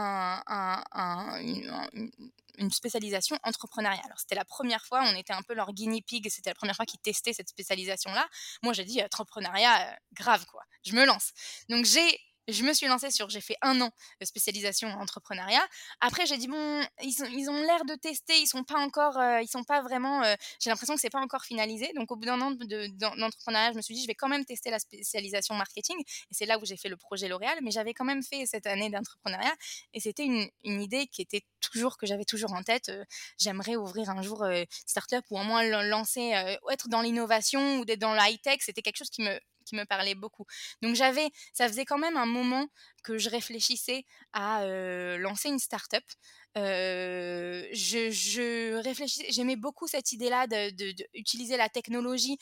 une, spécialisation entrepreneuriale. Alors, c'était la première fois, on était un peu leur guinea pig, c'était la première fois qu'ils testaient cette spécialisation-là. Moi, j'ai dit entrepreneuriat, grave quoi, je me lance. Donc, j'ai je me suis lancée sur, j'ai fait un an de spécialisation en entrepreneuriat. Après, j'ai dit bon, ils, ont l'air de tester, ils sont pas encore, euh, ils sont pas vraiment. Euh, j'ai l'impression que c'est pas encore finalisé. Donc, au bout d'un an d'entrepreneuriat, je me suis dit, je vais quand même tester la spécialisation marketing. Et c'est là où j'ai fait le projet L'Oréal. Mais j'avais quand même fait cette année d'entrepreneuriat, et c'était une, idée qui était toujours que j'avais toujours en tête. Euh, j'aimerais ouvrir un jour startup ou au moins lancer, être dans l'innovation ou d'être dans le high tech. C'était quelque chose qui me qui me parlait beaucoup. Donc j'avais, ça faisait quand même un moment que je réfléchissais à lancer une start-up. Je, je réfléchissais, j'aimais beaucoup cette idée-là d'utiliser de, la technologie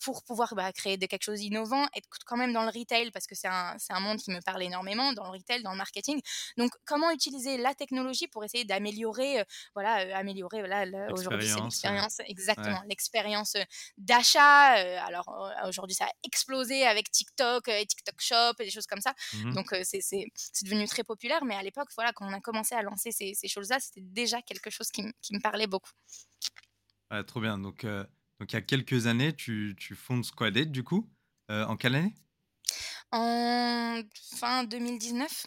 pour pouvoir bah, créer de quelque chose d'innovant, être quand même dans le retail parce que c'est un, un monde qui me parle énormément, dans le retail, dans le marketing. Donc, comment utiliser la technologie pour essayer d'améliorer, voilà, améliorer, voilà, aujourd'hui c'est l'expérience, exactement, l'expérience d'achat. alors aujourd'hui ça a explosé avec TikTok et TikTok Shop et des choses comme ça. Mmh Donc c'est devenu très populaire, mais à l'époque, voilà, quand on a commencé à lancer ces, ces choses-là, c'était déjà quelque chose qui, qui, me parlait beaucoup. trop bien. Donc, donc il y a quelques années, tu, tu fondes Squaded, du coup. en quelle année? En fin 2019,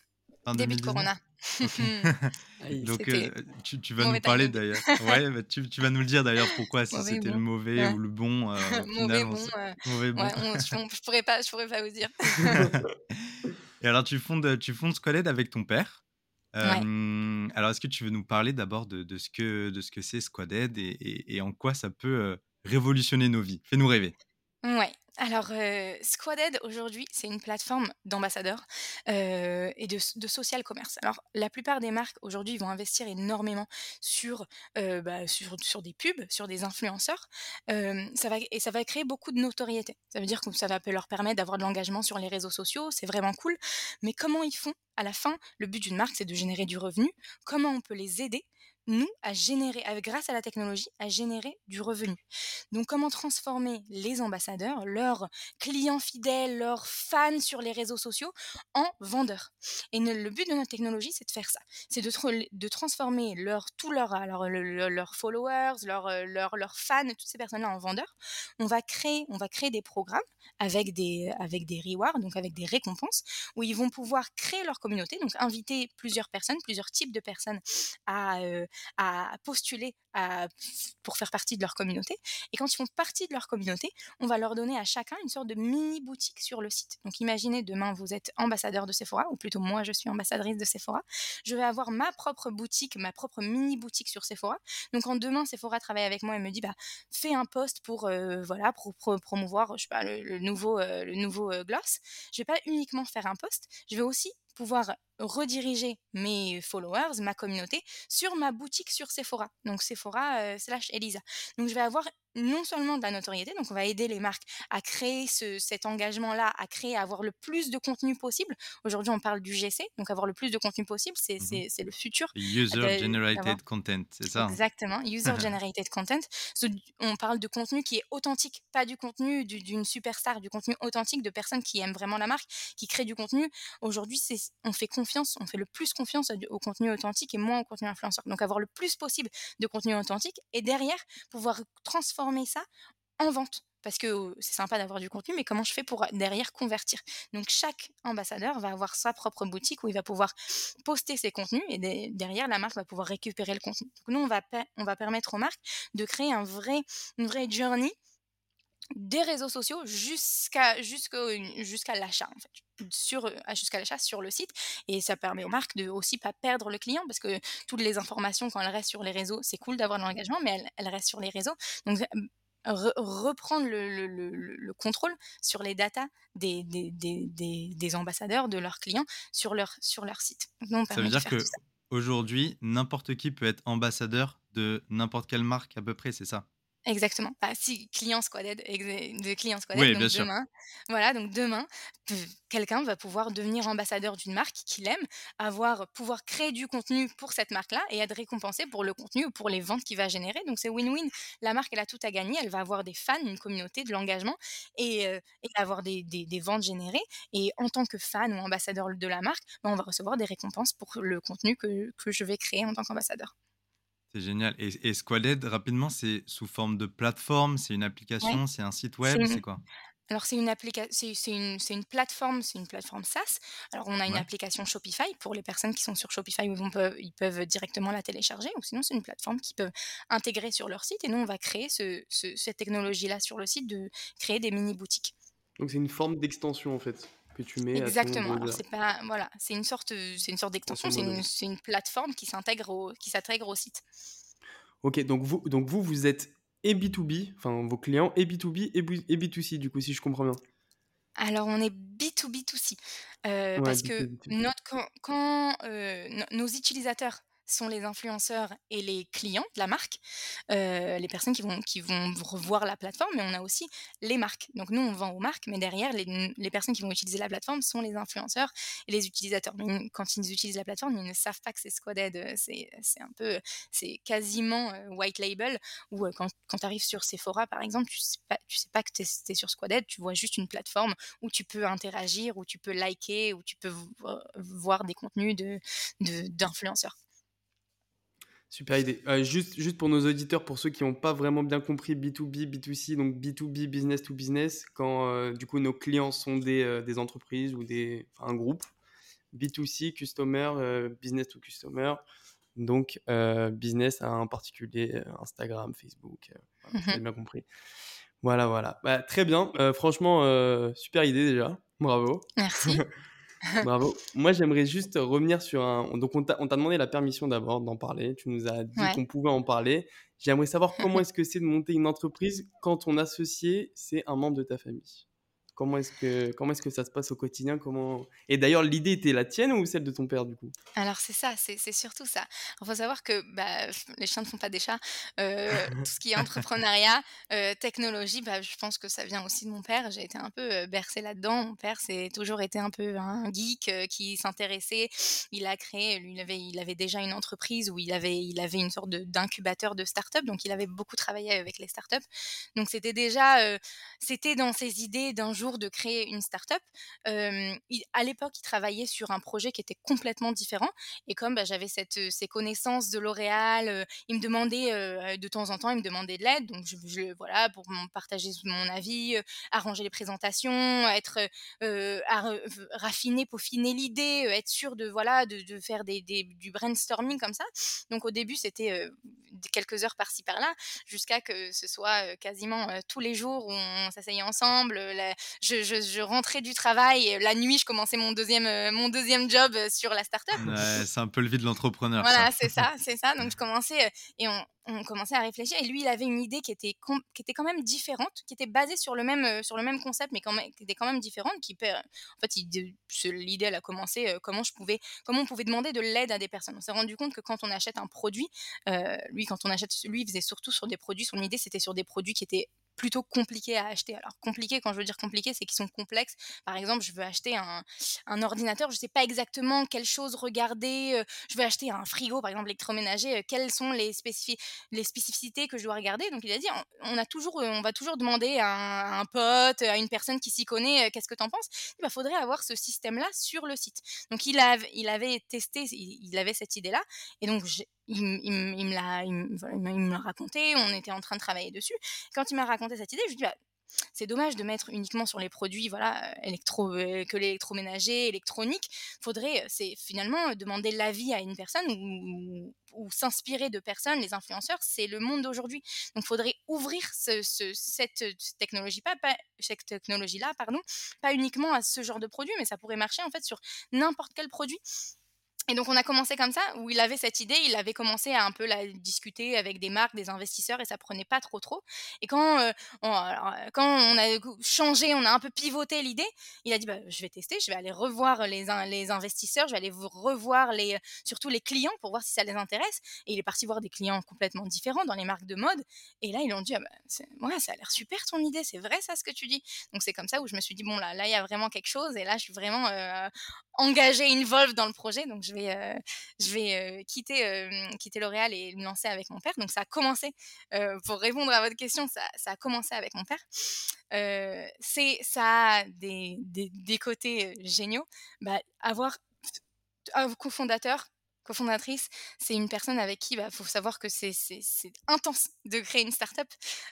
début de Corona. Donc, tu, tu, vas nous parler d'ailleurs. Ouais, bah, tu, tu, vas nous le dire d'ailleurs pourquoi, si c'était le mauvais ou le bon. Euh, mauvais, bon, mauvais bon. je, pourrais pas, je pourrais pas vous dire. Et alors, tu fondes, tu fondes Squaled avec ton père. Alors, est-ce que tu veux nous parler d'abord de, ce que de ce que c'est Squaded et, et, et, en quoi ça peut révolutionner nos vies? Fais-nous rêver. Ouais. Alors, Squaded, aujourd'hui, c'est une plateforme d'ambassadeurs et de, social commerce. Alors, la plupart des marques, aujourd'hui, vont investir énormément sur, bah, sur, des pubs, sur des influenceurs. ça va, et ça va créer beaucoup de notoriété. Ça veut dire que ça va leur permettre d'avoir de l'engagement sur les réseaux sociaux. C'est vraiment cool. Mais comment ils font? À la fin, le but d'une marque, c'est de générer du revenu. Comment on peut les aider nous, à générer, grâce à la technologie, à générer du revenu. Donc, comment transformer les ambassadeurs, leurs clients fidèles, leurs fans sur les réseaux sociaux en vendeurs? Et le but de notre technologie, c'est de faire ça. C'est de, de, transformer leur, tout leur, alors, leurs followers, leurs leur, leur fans, toutes ces personnes-là en vendeurs. On va créer, on va créer des programmes avec des, avec des rewards, donc avec des récompenses, où ils vont pouvoir créer leur communauté, donc inviter plusieurs personnes, plusieurs types de personnes à, à postuler pour faire partie de leur communauté. Et quand ils font partie de leur communauté, on va leur donner à chacun une sorte de mini boutique sur le site. Donc imaginez demain vous êtes ambassadeur de Sephora, ou plutôt moi je suis ambassadrice de Sephora. Je vais avoir ma propre boutique, ma propre mini boutique sur Sephora. Donc quand demain Sephora travaille avec moi et me dit bah fais un post pour euh, voilà pour, promouvoir je sais pas le, nouveau euh, le nouveau euh, gloss, je vais pas uniquement faire un post, je vais aussi pouvoir rediriger mes followers, ma communauté, sur ma boutique sur Sephora. Donc Sephora slash Elisa. Donc je vais avoir non seulement de la notoriété, donc on va aider les marques à créer ce, cet engagement-là, à créer, à avoir le plus de contenu possible. Aujourd'hui, on parle du GC, donc avoir le plus de contenu possible, c'est mmh le futur. User Generated Content, c'est ça hein? Exactement, User Generated Content. On parle de contenu qui est authentique, pas du contenu d'une superstar, du contenu authentique de personnes qui aiment vraiment la marque, qui créent du contenu. Aujourd'hui, on fait confiance, on fait le plus confiance au contenu authentique et moins au contenu influenceur. Donc avoir le plus possible de contenu authentique et derrière pouvoir transformer ça en vente parce que c'est sympa d'avoir du contenu, mais comment je fais pour derrière convertir? Donc chaque ambassadeur va avoir sa propre boutique où il va pouvoir poster ses contenus et derrière la marque va pouvoir récupérer le contenu. Donc nous on va on va permettre aux marques de créer un vrai une vraie journey des réseaux sociaux jusqu'à jusqu'à l'achat en fait. Sur jusqu'à l'achat sur le site. Et ça permet aux marques de aussi pas perdre le client parce que toutes les informations quand elles restent sur les réseaux c'est cool d'avoir de l'engagement mais elles, restent sur les réseaux. Donc reprendre le, le, le, contrôle sur les datas des, des, des, des, ambassadeurs de leurs clients sur leur, sur leur site. ça veut dire que aujourd'hui, n'importe qui peut être ambassadeur de n'importe quelle marque à peu près, c'est ça? Exactement. Bah, si client squaded, de client squaded, donc demain, voilà, donc demain, quelqu'un va pouvoir devenir ambassadeur d'une marque qu'il aime, avoir, pouvoir créer du contenu pour cette marque-là et être récompensé pour le contenu ou pour les ventes qu'il va générer. Donc c'est win-win. La marque, elle a tout à gagner. Elle va avoir des fans, une communauté, de l'engagement et, et, avoir des, des, des, ventes générées. Et en tant que fan ou ambassadeur de la marque, bah, on va recevoir des récompenses pour le contenu que, que je vais créer en tant qu'ambassadeur. C'est génial. Et, et Squaded, rapidement, c'est sous forme de plateforme, c'est une application, c'est un site web, c'est quoi? Alors c'est une application, c'est une, une, plateforme, c'est une plateforme SaaS. Alors on a une application Shopify pour les personnes qui sont sur Shopify, ils peuvent, ils peuvent directement la télécharger, ou sinon c'est une plateforme qu'ils peuvent intégrer sur leur site. Et nous on va créer ce, cette technologie-là sur le site de créer des mini boutiques. Donc c'est une forme d'extension en fait tu mets. Exactement. c'est pas voilà, c'est une sorte, c'est une sorte d'extension, c'est une, une, plateforme qui s'intègre au, qui s'intègre au site. Ok, donc vous, donc vous, vous êtes et B2B, enfin vos clients, et B2B et, B2C, du coup, si je comprends bien. Alors, on est B2B2C. Euh, parce que notre, quand, euh, nos utilisateurs sont les influenceurs et les clients de la marque, les personnes qui vont, qui vont revoir la plateforme, mais on a aussi les marques. Donc nous, on vend aux marques, mais derrière, les, les personnes qui vont utiliser la plateforme sont les influenceurs et les utilisateurs. Mais quand ils utilisent la plateforme, ils ne savent pas que c'est Squaded. C'est un peu, c'est quasiment white label, ou quand, quand tu arrives sur Sephora, par exemple, tu sais pas, tu sais pas que tu es, sur Squaded, tu vois juste une plateforme où tu peux interagir, où tu peux liker, où tu peux voir des contenus d'influenceurs. De, Super idée. Euh, juste, juste pour nos auditeurs, pour ceux qui n'ont pas vraiment bien compris B2B, B2C, donc B2B, business to business, quand euh, du coup nos clients sont des, euh, des entreprises ou des, un groupe. B2C, customer, business to customer. Donc business à un particulier, Instagram, Facebook. Vous avez bien compris. Voilà, voilà. Bah, très bien. franchement, super idée déjà. Bravo. Merci. Bravo. Moi, j'aimerais juste revenir sur un. Donc, on t'a demandé la permission d'abord d'en parler. Tu nous as dit qu'on pouvait en parler. J'aimerais savoir comment est-ce que c'est de monter une entreprise quand ton associé, c'est un membre de ta famille? Comment est-ce que, comment est-ce que ça se passe au quotidien comment... Et d'ailleurs, l'idée était la tienne ou celle de ton père, du coup? Alors, c'est ça, c'est, surtout ça. Il faut savoir que bah, les chiens ne font pas des chats. Euh, tout ce qui est entrepreneuriat, euh, technologie, bah, je pense que ça vient aussi de mon père. J'ai été un peu euh, bercée là-dedans. Mon père, c'est toujours été un peu un geek qui s'intéressait. Il a créé, lui, il avait, il avait déjà une entreprise où il avait, il avait une sorte d'incubateur de, start-up. Donc, il avait beaucoup travaillé avec les start-up. Donc, c'était déjà, c'était dans ses idées d'un jour de créer une start-up. à l'époque, il travaillait sur un projet qui était complètement différent. Et comme bah, j'avais ces connaissances de L'Oréal, il me demandait de temps en temps, il me demandait de l'aide. Donc, je, voilà, pour partager mon avis, arranger les présentations, être à, raffiner, peaufiner l'idée, être sûr de voilà de, faire du brainstorming comme ça. Donc, au début, c'était quelques heures par-ci par-là, jusqu'à que ce soit quasiment tous les jours où on s'asseyait ensemble je, rentrais du travail et la nuit, je commençais mon deuxième, euh, mon deuxième job euh, sur la startup. Ouais, c'est un peu le vie de l'entrepreneur. Voilà, c'est ça, c'est ça. Donc je commençais euh, et on, on, commençait à réfléchir. Et lui, il avait une idée qui était, qui était quand même différente, qui était basée sur le même, sur le même concept, mais quand même, qui était quand même différente. Qui, en fait, l'idée, elle a commencé comment je pouvais, comment on pouvait demander de l'aide à des personnes. On s'est rendu compte que quand on achète un produit, lui, quand on achète, lui, il faisait surtout sur des produits. Son idée, c'était sur des produits qui étaient plutôt compliqué à acheter. Alors compliqué, quand je veux dire compliqué, c'est qu'ils sont complexes. Par exemple, je veux acheter un, un ordinateur, je ne sais pas exactement quelle chose regarder. Euh, je veux acheter un frigo, par exemple, électroménager. Euh, quelles sont les, les spécificités que je dois regarder Donc il a dit, on, a toujours, euh, on va toujours demander à un, pote, à une personne qui s'y connaît, qu'est-ce que tu en penses Il bah, faudrait avoir ce système-là sur le site. Donc il, avait, il avait testé, il, il avait cette idée-là. Et donc il, me l'a il, me l'a raconté, on était en train de travailler dessus. Quand il m'a raconté cette idée, je lui ai dit bah, c'est dommage de mettre uniquement sur les produits voilà électro euh, que l'électroménager électronique. Faudrait euh, c'est finalement demander l'avis à une personne ou, s'inspirer de personnes les influenceurs c'est le monde d'aujourd'hui. Donc faudrait ouvrir ce, cette technologie pas, cette technologie là pardon pas uniquement à ce genre de produit mais ça pourrait marcher en fait sur n'importe quel produit et donc on a commencé comme ça, où il avait cette idée, il avait commencé à un peu la discuter avec des marques, des investisseurs, et ça prenait pas trop trop. Et quand, euh, on, euh, quand on a changé, on a un peu pivoté l'idée, il a dit bah, je vais tester, je vais aller revoir les, les investisseurs, je vais aller revoir les, surtout les clients pour voir si ça les intéresse. Et il est parti voir des clients complètement différents dans les marques de mode. Et là, ils ont dit ah bah, ouais, ça a l'air super ton idée, c'est vrai ça ce que tu dis. Donc c'est comme ça où je me suis dit bon là, là il y a vraiment quelque chose, et là je suis vraiment euh, engagée, involved dans le projet. Donc je euh, je vais euh, quitter, euh, quitter L'Oréal et me lancer avec mon père. Donc ça a commencé, pour répondre à votre question, ça, a commencé avec mon père. c'est ça a des, des, côtés géniaux. Bah, avoir un cofondateur cofondatrice, c'est une personne avec qui il bah, faut savoir que c'est intense de créer une startup.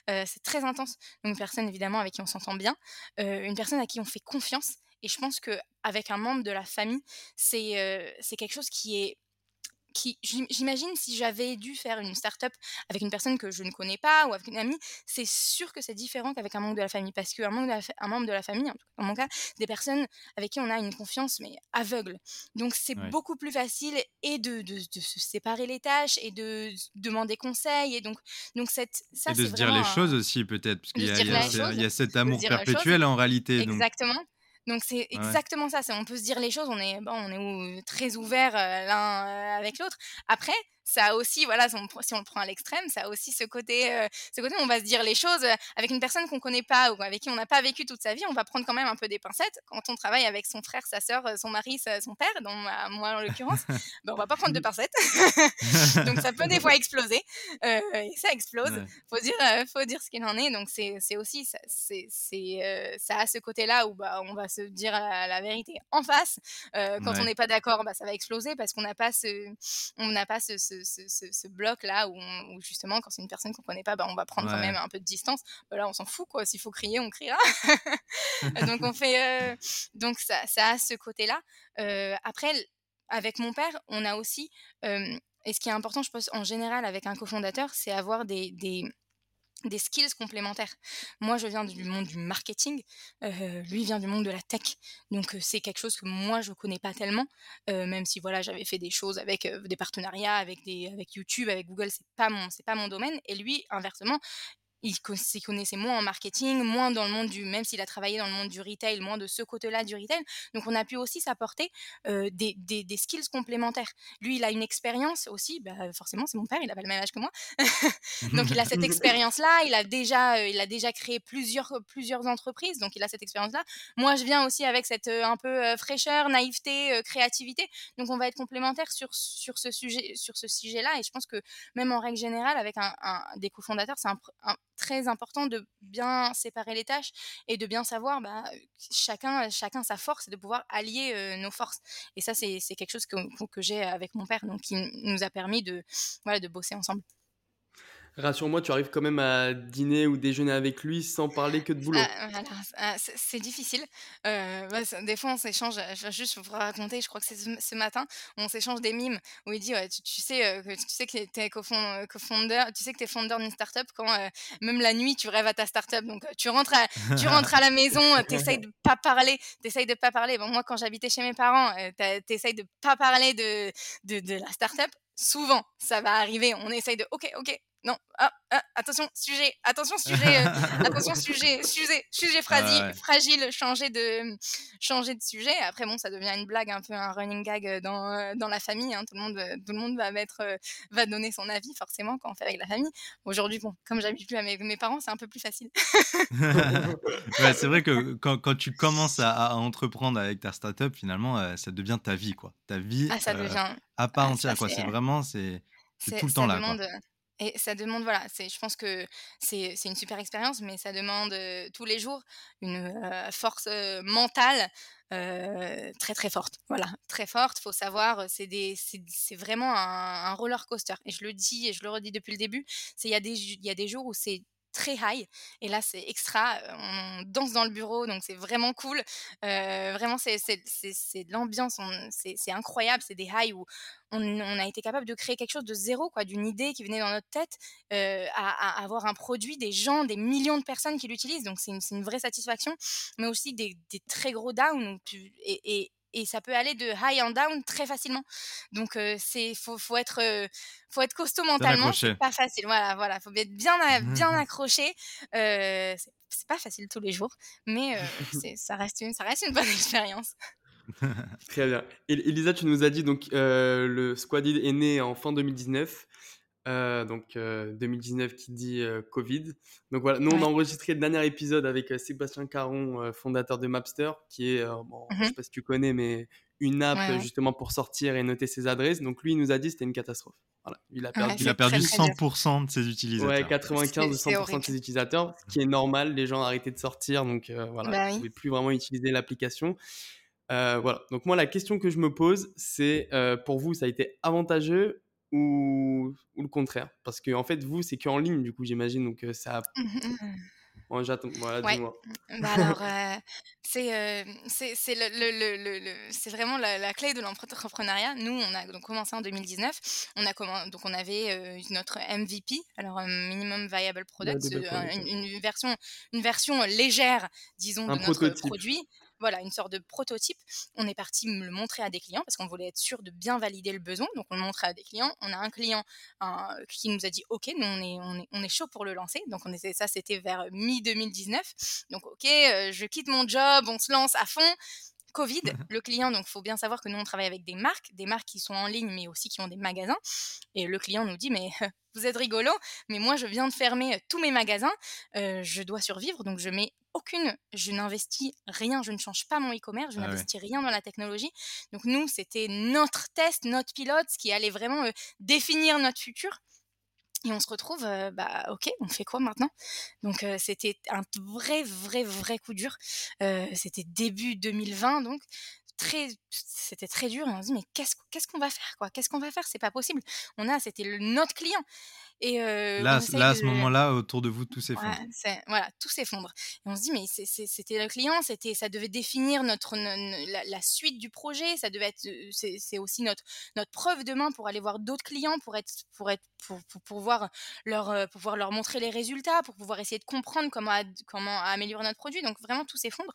Euh, c'est très intense. Une personne évidemment avec qui on s'entend bien, une personne à qui on fait confiance et je pense qu'avec un membre de la famille, c'est c'est quelque chose qui est j'imagine si j'avais dû faire une start-up avec une personne que je ne connais pas ou avec une amie, c'est sûr que c'est différent qu'avec un membre de la famille parce qu'un membre, de la, un membre de la famille, en tout cas dans mon cas, des personnes avec qui on a une confiance mais aveugle. Donc c'est beaucoup plus facile et de, de, de, se séparer les tâches et de demander conseil et donc donc cette ça et de se dire les choses aussi peut-être parce qu'il y, y, a cet amour perpétuel en réalité. Exactement. Donc c'est exactement ça. On peut se dire les choses, on est, bon, on est très ouvert l'un avec l'autre. Après, ça a aussi, voilà, si on, le prend à l'extrême, ça a aussi ce côté, euh, ce côté où on va se dire les choses euh, avec une personne qu'on connaît pas ou avec qui on n'a pas vécu toute sa vie, on va prendre quand même un peu des pincettes. Quand on travaille avec son frère, sa sœur, son mari, son père, dont moi en l'occurrence, ben, on va pas prendre de pincettes. Donc ça peut des fois exploser. Euh, et ça explose. Faut dire, faut dire ce qu'il en est. Donc c'est aussi, ça, c'est, ça a ce côté-là où bah, on va se dire la, vérité en face. quand on n'est pas d'accord, bah, ça va exploser parce qu'on n'a pas ce, on n'a pas ce ce, bloc-là où, justement, quand c'est une personne qu'on connaît pas, bah, on va prendre quand même un peu de distance. Bah, là, on s'en fout, quoi. S'il faut crier, on criera. donc, on fait. Euh, donc, ça, ça, a ce côté-là. Euh, après, avec mon père, on a aussi. Euh, et ce qui est important, je pense, en général, avec un cofondateur, c'est avoir des des skills complémentaires. Moi, je viens du monde du marketing, euh, lui vient du monde de la tech. Donc, euh, c'est quelque chose que moi, je ne connais pas tellement, euh, même si voilà, j'avais fait des choses avec des partenariats, avec, des, avec YouTube, avec Google, c'est pas c'est pas mon domaine. Et lui, inversement, il s'y connaissait moins en marketing, moins dans le monde du, même s'il a travaillé dans le monde du retail, moins de ce côté-là du retail. Donc, on a pu aussi s'apporter des, des, skills complémentaires. Lui, il a une expérience aussi, bah, forcément, c'est mon père, il a pas le même âge que moi. donc, il a cette expérience-là, il a déjà, il a déjà créé plusieurs, plusieurs entreprises, donc il a cette expérience-là. Moi, je viens aussi avec cette un peu fraîcheur, naïveté, créativité. Donc, on va être complémentaires sur, sur ce sujet, sur ce sujet-là. Et je pense que même en règle générale, avec un, des cofondateurs, c'est un très important de bien séparer les tâches et de bien savoir bah, chacun, chacun sa force et de pouvoir allier nos forces. Et ça, c'est quelque chose que, que j'ai avec mon père, donc qui nous a permis de, voilà, de bosser ensemble. Rassure-moi, tu arrives quand même à dîner ou déjeuner avec lui sans parler que de boulot. Ah, ah, c'est difficile. Euh, des fois, on s'échange, je vais juste vous raconter, je crois que c'est ce, matin, on s'échange des mimes où il dit tu, sais, euh, que, tu sais que tu es co-founder, tu sais que tu es founder d'une startup quand euh, même la nuit, tu rêves à ta startup. Donc, tu rentres à, tu rentres à la maison, tu essayes de pas parler, tu de pas parler. Bon, moi, quand j'habitais chez mes parents, tu essayes de pas parler de, de, de la startup souvent, ça va arriver. On essaye de, ok, ok, non, ah, ah, attention, sujet, attention, sujet, euh, attention, sujet, sujet, sujet fragile, fragile, changer de, changer de sujet. Après, bon, ça devient une blague, un peu un running gag euh, dans, euh, dans la famille. Hein. Tout, le monde, tout le monde va mettre, va donner son avis, forcément, quand on fait avec la famille. Aujourd'hui, bon, comme j'habite plus à mes, mes parents, c'est un peu plus facile. c'est vrai que quand, quand tu commences à, entreprendre avec ta startup, finalement, ça devient ta vie, quoi. Ta vie ah, devient... à part entière, quoi. C'est vraiment, c'est tout le temps là. Demande... Et ça demande, voilà, je pense que c'est, une super expérience, mais ça demande tous les jours une force mentale très très forte. Voilà, très forte. Faut savoir, c'est, vraiment un, roller coaster. Et je le dis et je le redis depuis le début, il y y a des jours où c'est très high. Et là, c'est extra. On danse dans le bureau, donc c'est vraiment cool. vraiment, c'est, de l'ambiance. c'est, incroyable. C'est des highs où on, a été capable de créer quelque chose de zéro, quoi, d'une idée qui venait dans notre tête, à, avoir un produit, des gens, des millions de personnes qui l'utilisent. Donc, c'est une, vraie satisfaction, mais aussi des, très gros downs. Et, et ça peut aller de high en down très facilement. Donc c'est faut, faut être faut être costaud mentalement, c'est pas facile. Voilà, voilà, faut être bien bien accroché. c'est pas facile tous les jours, mais ça reste une ça reste une bonne expérience. Très bien. Elisa, tu nous as dit donc le Squadid est né en fin 2019. Euh, donc 2019 euh, qui dit euh, Covid. Donc voilà, nous on a enregistré le dernier épisode avec Sébastien Caron, fondateur de Mapster, qui est, bon, je sais mmh pas si tu connais, mais une app justement pour sortir et noter ses adresses. Donc lui, il nous a dit que c'était une catastrophe. Voilà, il a perdu, il a perdu 100% de ses utilisateurs. Ouais, 95 ou 100% de ses utilisateurs, ce qui est normal. Les gens ont arrêté de sortir, donc voilà, bah, ils ne pouvaient plus vraiment utiliser l'application. voilà. Donc moi, la question que je me pose, c'est pour vous, ça a été avantageux ou, ou le contraire Parce que en fait, vous, c'est qu'en ligne, du coup, j'imagine. Donc, ça. Mmh mmh bon, j'attends. Voilà, dis-moi. Bah alors, c'est c'est le, le, le, c'est vraiment la, clé de l'entrepreneuriat. Nous, on a donc commencé en 2019. On a donc on avait notre MVP, alors minimum viable product, une, version une version légère, disons, de notre produit voilà, une sorte de prototype. On est parti le montrer à des clients parce qu'on voulait être sûr de bien valider le besoin. Donc, on le montrait à des clients. On a un client qui nous a dit OK, nous, on est, on est, chaud pour le lancer. Donc, on ça, c'était vers mi-2019. Donc, OK, je quitte mon job, on se lance à fond. Covid, le client, donc il faut bien savoir que nous on travaille avec des marques, des marques qui sont en ligne mais aussi qui ont des magasins. Et le client nous dit mais vous êtes rigolo, mais moi je viens de fermer tous mes magasins, je dois survivre, donc je mets aucune, je n'investis rien, je ne change pas mon e-commerce, je ah n'investis rien dans la technologie. Donc nous, c'était notre test, notre pilote, ce qui allait vraiment définir notre futur. Et on se retrouve, bah ok, on fait quoi maintenant? Donc c'était un vrai, vrai, vrai coup dur. c'était début 2020, donc très, c'était très dur. Et on se dit mais qu'est-ce qu'est-ce qu'on va faire quoi? Qu'est-ce qu'on va faire? C'est pas possible. On a, c'était notre client. Et là, là à ce moment-là, autour de vous, tout s'effondre. voilà, tout s'effondre. Et on se dit, mais c'était le client, c'était, ça devait définir notre, la, suite du projet, ça devait être, c'est aussi notre, notre preuve de main pour aller voir d'autres clients, pour être, pour être, pour, pour, pouvoir leur, pouvoir leur montrer les résultats, pour pouvoir essayer de comprendre comment, comment améliorer notre produit. Donc vraiment, tout s'effondre.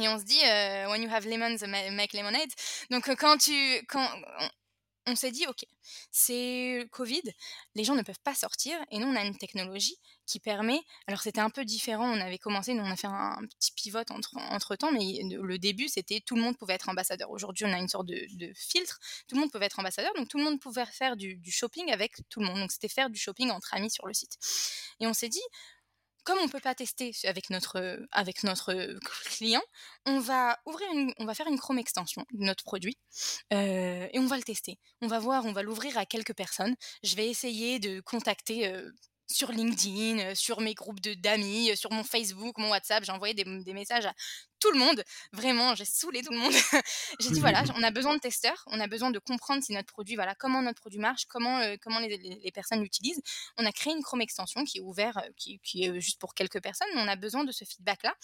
Et on se dit, when you have lemons, make lemonade. Donc quand tu, quand on s'est dit, OK, c'est Covid, les gens ne peuvent pas sortir, et nous, on a une technologie qui permet, alors c'était un peu différent, on avait commencé, nous, on a fait un, petit pivot entre, entre, temps, mais le début, c'était tout le monde pouvait être ambassadeur. Aujourd'hui, on a une sorte de, filtre, tout le monde pouvait être ambassadeur, donc tout le monde pouvait faire du shopping avec tout le monde. Donc c'était faire du shopping entre amis sur le site. Et on s'est dit, comme on peut pas tester avec notre, notre client, on va ouvrir on va faire une Chrome extension de notre produit et on va le tester. On va voir, on va l'ouvrir à quelques personnes. Je vais essayer de contacter sur LinkedIn, sur mes groupes d'amis, sur mon Facebook, mon WhatsApp. J'ai envoyé des, messages à tout le monde. Vraiment, j'ai saoulé tout le monde. j'ai dit voilà, on a besoin de testeurs, on a besoin de comprendre si notre produit, voilà, comment notre produit marche, comment, comment les, personnes l'utilisent. On a créé une Chrome extension qui est ouverte, qui, qui, est juste pour quelques personnes, mais on a besoin de ce feedback-là.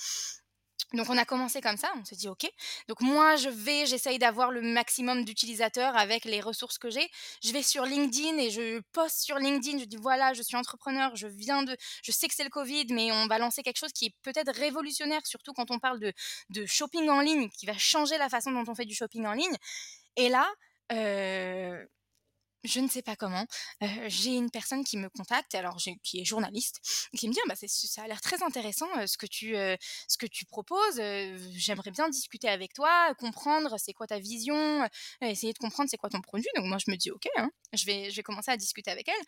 Donc on a commencé comme ça, on s'est dit ok. Donc moi je vais, j'essaye d'avoir le maximum d'utilisateurs avec les ressources que j'ai. Je vais sur LinkedIn et je poste sur LinkedIn, je dis voilà, je suis entrepreneur, je viens de, je sais que c'est le Covid, mais on va lancer quelque chose qui est peut-être révolutionnaire, surtout quand on parle de, de shopping en ligne, qui va changer la façon dont on fait du shopping en ligne. Et là, euh, je ne sais pas comment, j'ai une personne qui me contacte, alors qui est journaliste, qui me dit «Ah bah ça a l'air très intéressant ce que tu ce que tu proposes. J'aimerais bien discuter avec toi, comprendre c'est quoi ta vision, essayer de comprendre c'est quoi ton produit. Donc moi je me dis ok, hein, je vais je vais commencer à discuter avec elle.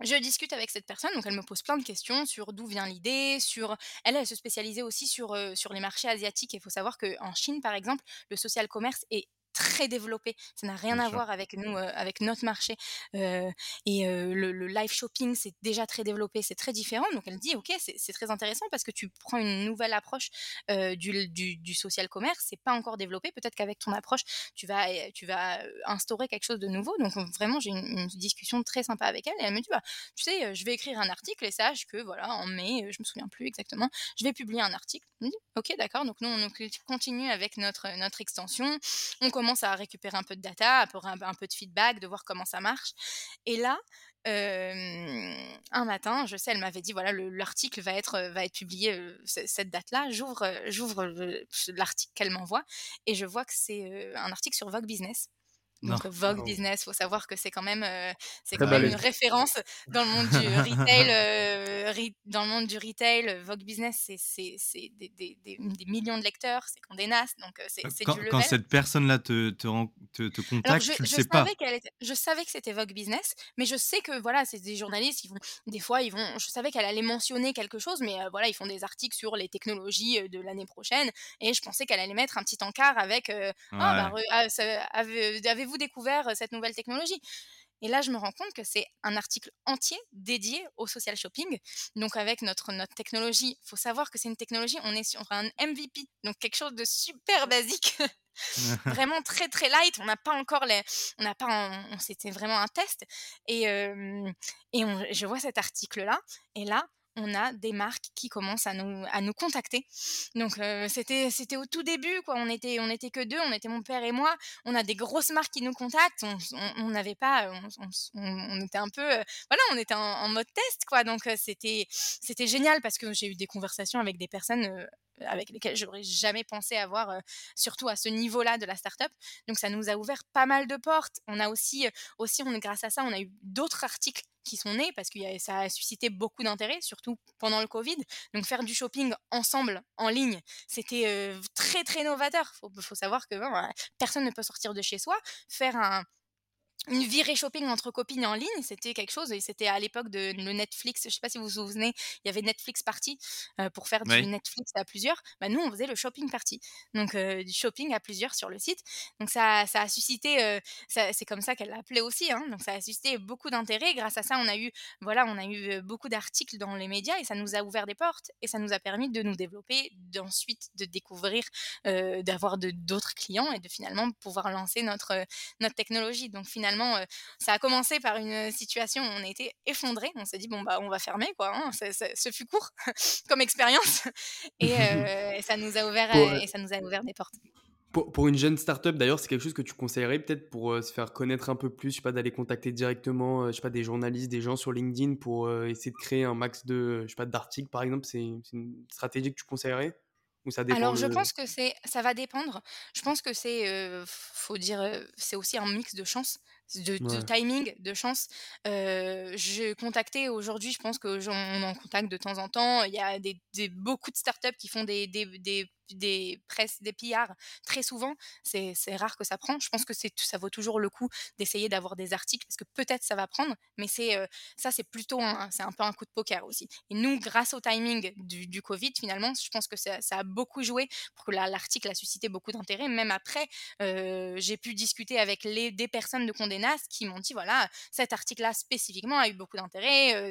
Je discute avec cette personne, donc elle me pose plein de questions sur d'où vient l'idée, sur elle, elle se spécialisait aussi sur, sur les marchés asiatiques. Il faut savoir qu'en Chine, par exemple, le social commerce est très développé. Ça n'a rien à voir avec nous, euh, avec notre marché. Euh, et euh, le, live shopping, c'est déjà très développé, c'est très différent. Donc elle dit, ok, c'est très intéressant parce que tu prends une nouvelle approche du, du, social commerce. C'est pas encore développé. Peut-être qu'avec ton approche, tu vas, tu vas instaurer quelque chose de nouveau. Donc vraiment, j'ai une, discussion très sympa avec elle. Et elle me dit, bah, tu sais, je vais écrire un article et sache que voilà, en mai, je me souviens plus exactement, je vais publier un article. Elle me dit, ok, d'accord. Donc nous, on continue avec notre notre extension. On commence à récupérer un peu de data, un un peu de feedback, de voir comment ça marche. Et là, un matin, je sais, elle m'avait dit voilà, l'article va être, va être publié cette date-là. J'ouvre, j'ouvre l'article qu'elle m'envoie et je vois que c'est un article sur Vogue Business. Donc Vogue Business, faut savoir que c'est quand même, euh, c'est quand même une référence dans le monde du retail. Euh, dans le monde du retail, Vogue Business, c'est des, des, des, des, millions de lecteurs, c'est Condé Nast, donc euh, c'est quand, du level. Quand cette personne-là te, te, te, contacte, je, tu je sais pas. je savais que c'était Vogue Business, mais je sais que voilà, c'est des journalistes, ils vont, des fois, ils vont, je savais qu'elle allait mentionner quelque chose, mais voilà, ils font des articles sur les technologies de l'année prochaine, et je pensais qu'elle allait mettre un petit encart avec, ah, bah, ah, avez vous découvert cette nouvelle technologie? Et là, je me rends compte que c'est un article entier dédié au social shopping. Donc, avec notre, notre technologie, il faut savoir que c'est une technologie, on est sur un MVP, donc quelque chose de super basique. vraiment très très light on n'a pas encore les on n'a pas c'était vraiment un test et et je vois cet article là et là on a des marques qui commencent à nous, à nous contacter. Donc c'était c'était au tout début quoi. On était on était que deux, on était mon père et moi. On a des grosses marques qui nous contactent. On n'avait pas, on, était un peu voilà, on était en, mode test quoi. Donc c'était c'était génial parce que j'ai eu des conversations avec des personnes avec lesquels j'aurais jamais pensé avoir, surtout à ce niveau-là de la startup. Donc ça nous a ouvert pas mal de portes. On a aussi, aussi on, grâce à ça, on a eu d'autres articles qui sont nés parce que ça a suscité beaucoup d'intérêt, surtout pendant le Covid. Donc faire du shopping ensemble, en ligne, c'était très très novateur. Il faut, savoir que personne ne peut sortir de chez soi. Faire un, une virée shopping entre copines en ligne, c'était quelque chose. Et c'était à l'époque de le Netflix. Je sais pas si vous vous souvenez, il y avait Netflix Party pour faire du Netflix à plusieurs. Bah, nous, on faisait le shopping party. Donc, du shopping à plusieurs sur le site. Donc, ça, ça a suscité, c'est comme ça qu'elle l'appelait aussi. Hein. donc, ça a suscité beaucoup d'intérêt. Grâce à ça, on a eu, voilà, on a eu beaucoup d'articles dans les médias et ça nous a ouvert des portes et ça nous a permis de nous développer, d'ensuite de découvrir, d'avoir d'autres clients et de finalement pouvoir lancer notre, notre technologie. Donc, finalement, ça a commencé par une situation où on était effondré. On s'est dit, bon, bah, on va fermer, quoi. Hein, ce fut court comme expérience. Et, ça nous a ouvert, et ça nous a ouvert des portes. Pour, une jeune startup, d'ailleurs, c'est quelque chose que tu conseillerais peut-être pour se faire connaître un peu plus, je sais pas, d'aller contacter directement, je sais pas, des journalistes, des gens sur LinkedIn pour essayer de créer un max de, je sais pas, d'articles, par exemple. C'est une stratégie que tu conseillerais? Ou ça dépend Alors, je pense que c'est, ça va dépendre. Je pense que c'est, faut dire, c'est aussi un mix de chance de, timing, de chance. je contactais aujourd'hui, je pense que on en contacte de temps en temps. Il y a des, beaucoup de startups qui font des, des, des presses, des PR très souvent. C'est rare que ça prend. Je pense que ça vaut toujours le coup d'essayer d'avoir des articles parce que peut-être ça va prendre, mais c'est ça, c'est plutôt c'est un peu un coup de poker aussi. Et nous, grâce au timing du, Covid, finalement, je pense que ça, a beaucoup joué pour que l'article a suscité beaucoup d'intérêt. Même après, j'ai pu discuter avec les, des personnes de Condé Nast qui m'ont dit voilà, cet article-là spécifiquement a eu beaucoup d'intérêt.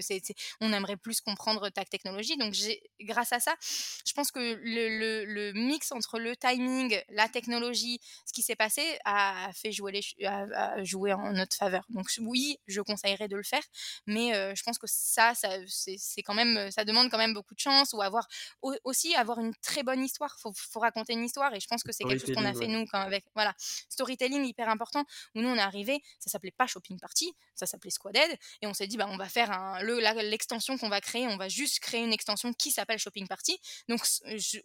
on aimerait plus comprendre ta technologie. Donc, grâce à ça, je pense que le mix entre le timing, la technologie, ce qui s'est passé a fait jouer, les, a, joué en notre faveur. Donc oui, je conseillerais de le faire, mais je pense que ça, ça c'est quand même, ça demande quand même beaucoup de chance ou avoir aussi avoir une très bonne histoire. Faut, faut raconter une histoire et je pense que c'est quelque chose qu'on a fait nous quand avec voilà storytelling hyper important où nous on est arrivé, ça s'appelait pas shopping party, ça s'appelait squaded et on s'est dit bah on va faire un le l'extension qu'on va créer, on va juste créer une extension qui s'appelle shopping party. Donc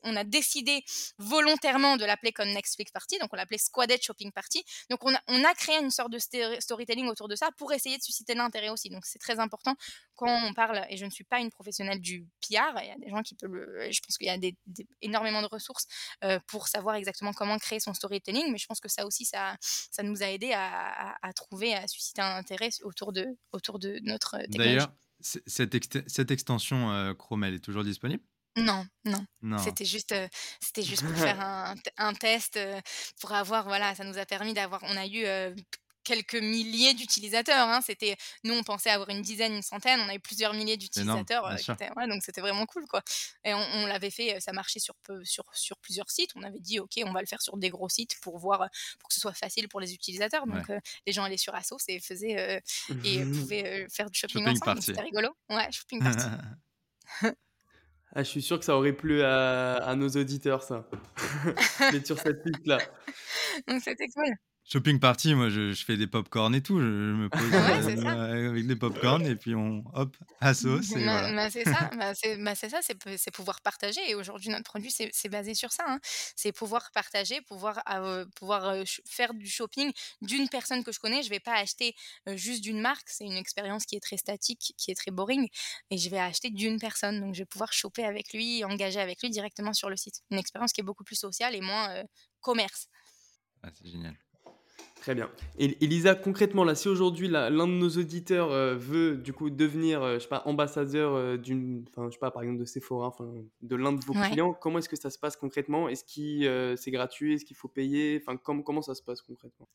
on a décidé volontairement de l'appeler comme Netflix Party, donc on l'appelait Squaded Shopping Party. Donc on a, créé une sorte de storytelling autour de ça pour essayer de susciter l'intérêt aussi. Donc c'est très important quand on parle, et je ne suis pas une professionnelle du PR, il y a des gens qui peuvent le, je pense qu'il y a énormément de ressources euh, pour savoir exactement comment créer son storytelling, mais je pense que ça aussi, ça, nous a aidé à, trouver, à susciter un intérêt autour de, notre technologie. D'ailleurs, cette, cette extension euh, Chrome, elle est toujours disponible? Non, non. C'était juste, c'était juste pour faire un, test, pour avoir, voilà, ça nous a permis d'avoir, on a eu quelques milliers d'utilisateurs. Hein. C'était, nous, on pensait avoir une dizaine, une centaine, on a eu plusieurs milliers d'utilisateurs. donc c'était vraiment cool, quoi. Et on, l'avait fait, ça marchait sur, sur, sur plusieurs sites. On avait dit, ok, on va le faire sur des gros sites pour voir, pour que ce soit facile pour les utilisateurs. Donc les gens allaient sur Asos et faisaient et pouvaient faire du shopping, ensemble. C'était rigolo. Ouais, shopping party. Ah, je suis sûr que ça aurait plu à, nos auditeurs, ça. D'être sur cette piste-là. Donc, c'était cool. Shopping party, moi je, fais des pop-corn et tout. Je, me pose euh, avec des pop-corn et puis on hop, à sauce. Bah, bah, c'est ça, bah, c'est ça, c'est pouvoir partager. Et aujourd'hui, notre produit, c'est basé sur ça. Hein. C'est pouvoir partager, pouvoir, euh, pouvoir euh, faire du shopping d'une personne que je connais. Je vais pas acheter juste d'une marque. C'est une expérience qui est très statique, qui est très boring. Et je vais acheter d'une personne. Donc je vais pouvoir choper avec lui, engager avec lui directement sur le site. Une expérience qui est beaucoup plus sociale et moins commerce. Ah, c'est génial. Très bien. Et Elisa, concrètement, là, si aujourd'hui l'un de nos auditeurs euh, veut du coup devenir, euh, je sais pas, ambassadeur euh, d'une, enfin, je sais pas, par exemple de Sephora, enfin, de l'un de vos clients, comment est-ce que ça se passe concrètement? Est-ce que c'est gratuit? Est-ce qu'il faut payer? Enfin, comment ça se passe concrètement?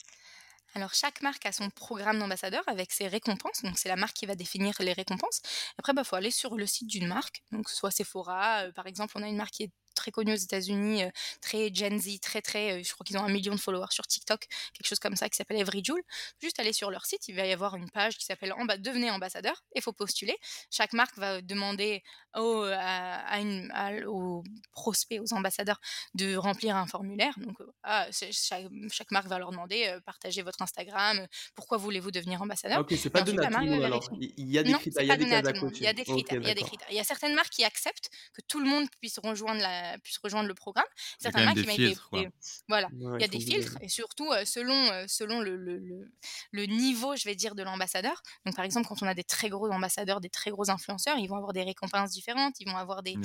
Alors, chaque marque a son programme d'ambassadeur avec ses récompenses. Donc, c'est la marque qui va définir les récompenses. Après, il bah, faut aller sur le site d'une marque. Donc, soit Sephora, par exemple, on a une marque qui est très connu aux États-Unis, euh, très Gen Z, très très, euh, je crois qu'ils ont un million de followers sur TikTok, quelque chose comme ça qui s'appelle Every Joule. Juste aller sur leur site, il va y avoir une page qui s'appelle Devenez ambassadeur. Il faut postuler. Chaque marque va demander aux, à, une, aux prospects, aux ambassadeurs de remplir un formulaire. Donc, euh, ah, chaque, marque va leur demander partagez votre Instagram. Pourquoi voulez-vous devenir ambassadeur? Ok, c'est pas donné à tout le monde alors. Il y a des critères, il y a des Il y a des critères. il y a des critères. Il y a certaines marques qui acceptent que tout le monde puisse rejoindre la a, pu rejoindre le programme. Certaines marques qui filtres, été, voilà, il y a des filtres et surtout selon selon le, le, le, niveau, je vais dire, de l'ambassadeur. Donc par exemple, quand on a des très gros ambassadeurs, des très gros influenceurs, ils vont avoir des récompenses différentes, ils vont avoir des,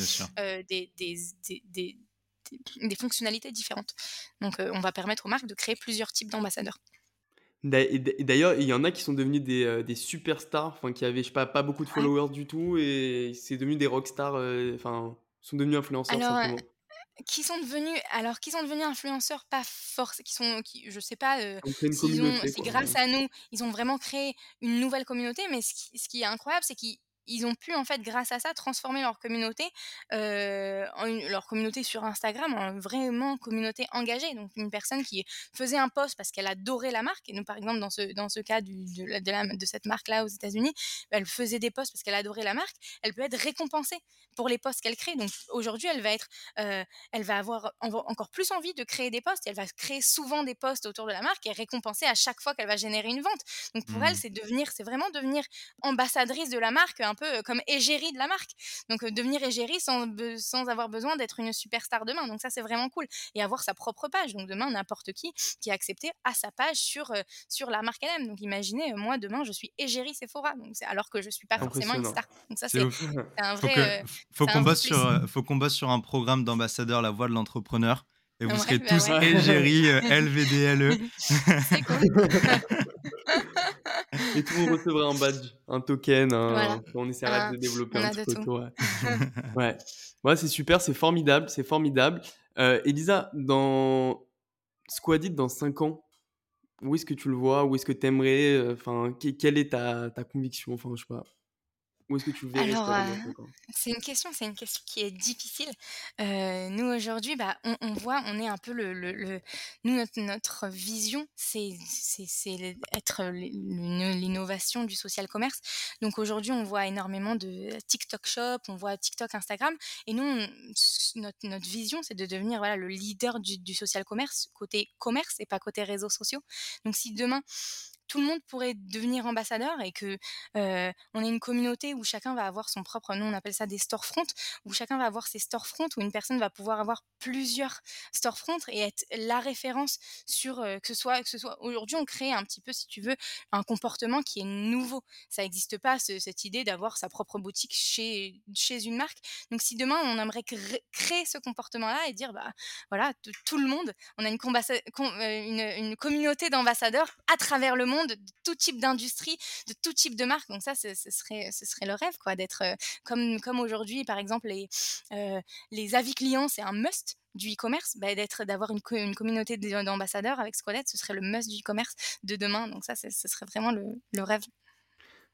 des, des, des, des, fonctionnalités différentes. Donc on va permettre aux marques de créer plusieurs types d'ambassadeurs. D'ailleurs, il y en a qui sont devenus des, euh, des superstars, enfin qui avaient je sais pas, pas beaucoup de followers du tout et c'est devenu des rockstars, euh, enfin sont devenus influenceurs alors, simplement. Euh, qui sont devenus alors qui sont devenus influenceurs pas force qui sont qui je sais pas euh, si grâce à nous ils ont vraiment créé une nouvelle communauté mais ce qui, ce qui est incroyable c'est qu'ils ils ont pu en fait grâce à ça transformer leur communauté euh, en leur communauté sur Instagram en vraiment communauté engagée. Donc une personne qui faisait un post parce qu'elle adorait la marque. Et nous par exemple dans ce dans ce cas du, de, la, de, cette marque là aux États-Unis elle faisait des posts parce qu'elle adorait la marque. Elle peut être récompensée pour les posts qu'elle crée. Donc aujourd'hui elle va être euh, elle va avoir encore plus envie de créer des posts. Elle va créer souvent des posts autour de la marque et récompenser à chaque fois qu'elle va générer une vente. Donc pour elle mmh. c'est devenir c'est vraiment devenir ambassadrice de la marque un peu comme égérie de la marque. Donc devenir égérie sans, sans avoir besoin d'être une superstar demain. Donc ça c'est vraiment cool. Et avoir sa propre page. Donc demain n'importe qui qui a accepté à sa page sur, sur la marque elle-même. Donc imaginez, moi demain je suis égérie Sephora. Donc, alors que je suis pas forcément une star. Donc ça c'est un vrai... Faut qu'on bosse, sur, faut qu'on bosse sur un programme d'ambassadeur La Voix de l'entrepreneur. Et vous serez bah tous égérie LVDLE. C'est cool. Et tout le monde recevra un badge, un token. On essaiera de développer un petit peu autour. Ouais, ouais. c'est super, c'est formidable, c'est formidable. Euh, Elisa, dans Squadit dans 5 ans, où est-ce que tu le vois? Où est-ce que tu aimerais euh, Enfin, quelle est ta, ta conviction? Enfin, je sais pas. Où est-ce que tu verrais Alors, c'est une question, c'est une question qui est difficile. nous aujourd'hui, bah, on, voit, on est un peu le, le, nous notre, notre vision, c'est c'est être l'innovation du social commerce. Donc aujourd'hui, on voit énormément de TikTok Shop, on voit TikTok, Instagram, et nous, notre, notre vision, c'est de devenir voilà le leader du, du social commerce côté commerce et pas côté réseaux sociaux. Donc si demain tout le monde pourrait devenir ambassadeur et que euh, on ait une communauté où chacun va avoir son propre, nous on appelle ça des storefronts, où chacun va avoir ses storefronts, où une personne va pouvoir avoir plusieurs storefronts et être la référence sur euh, que ce soit que ce soit aujourd'hui on crée un petit peu si tu veux un comportement qui est nouveau. Ça n'existe pas cette idée d'avoir sa propre boutique chez chez une marque. Donc si demain on aimerait créer ce comportement-là et dire bah voilà tout le monde, on a euh, une communauté d'ambassadeurs à travers le monde de tout type d'industrie, de tout type de marque. Donc ça, ce, serait, ce serait le rêve, quoi, d'être euh, comme, comme aujourd'hui, par exemple, les, euh, les avis clients, c'est un must du e-commerce, bah, d'être, d'avoir une, une communauté d'ambassadeurs avec Squadette, ce serait le must du e-commerce de demain. Donc ça, ce serait vraiment le, le rêve.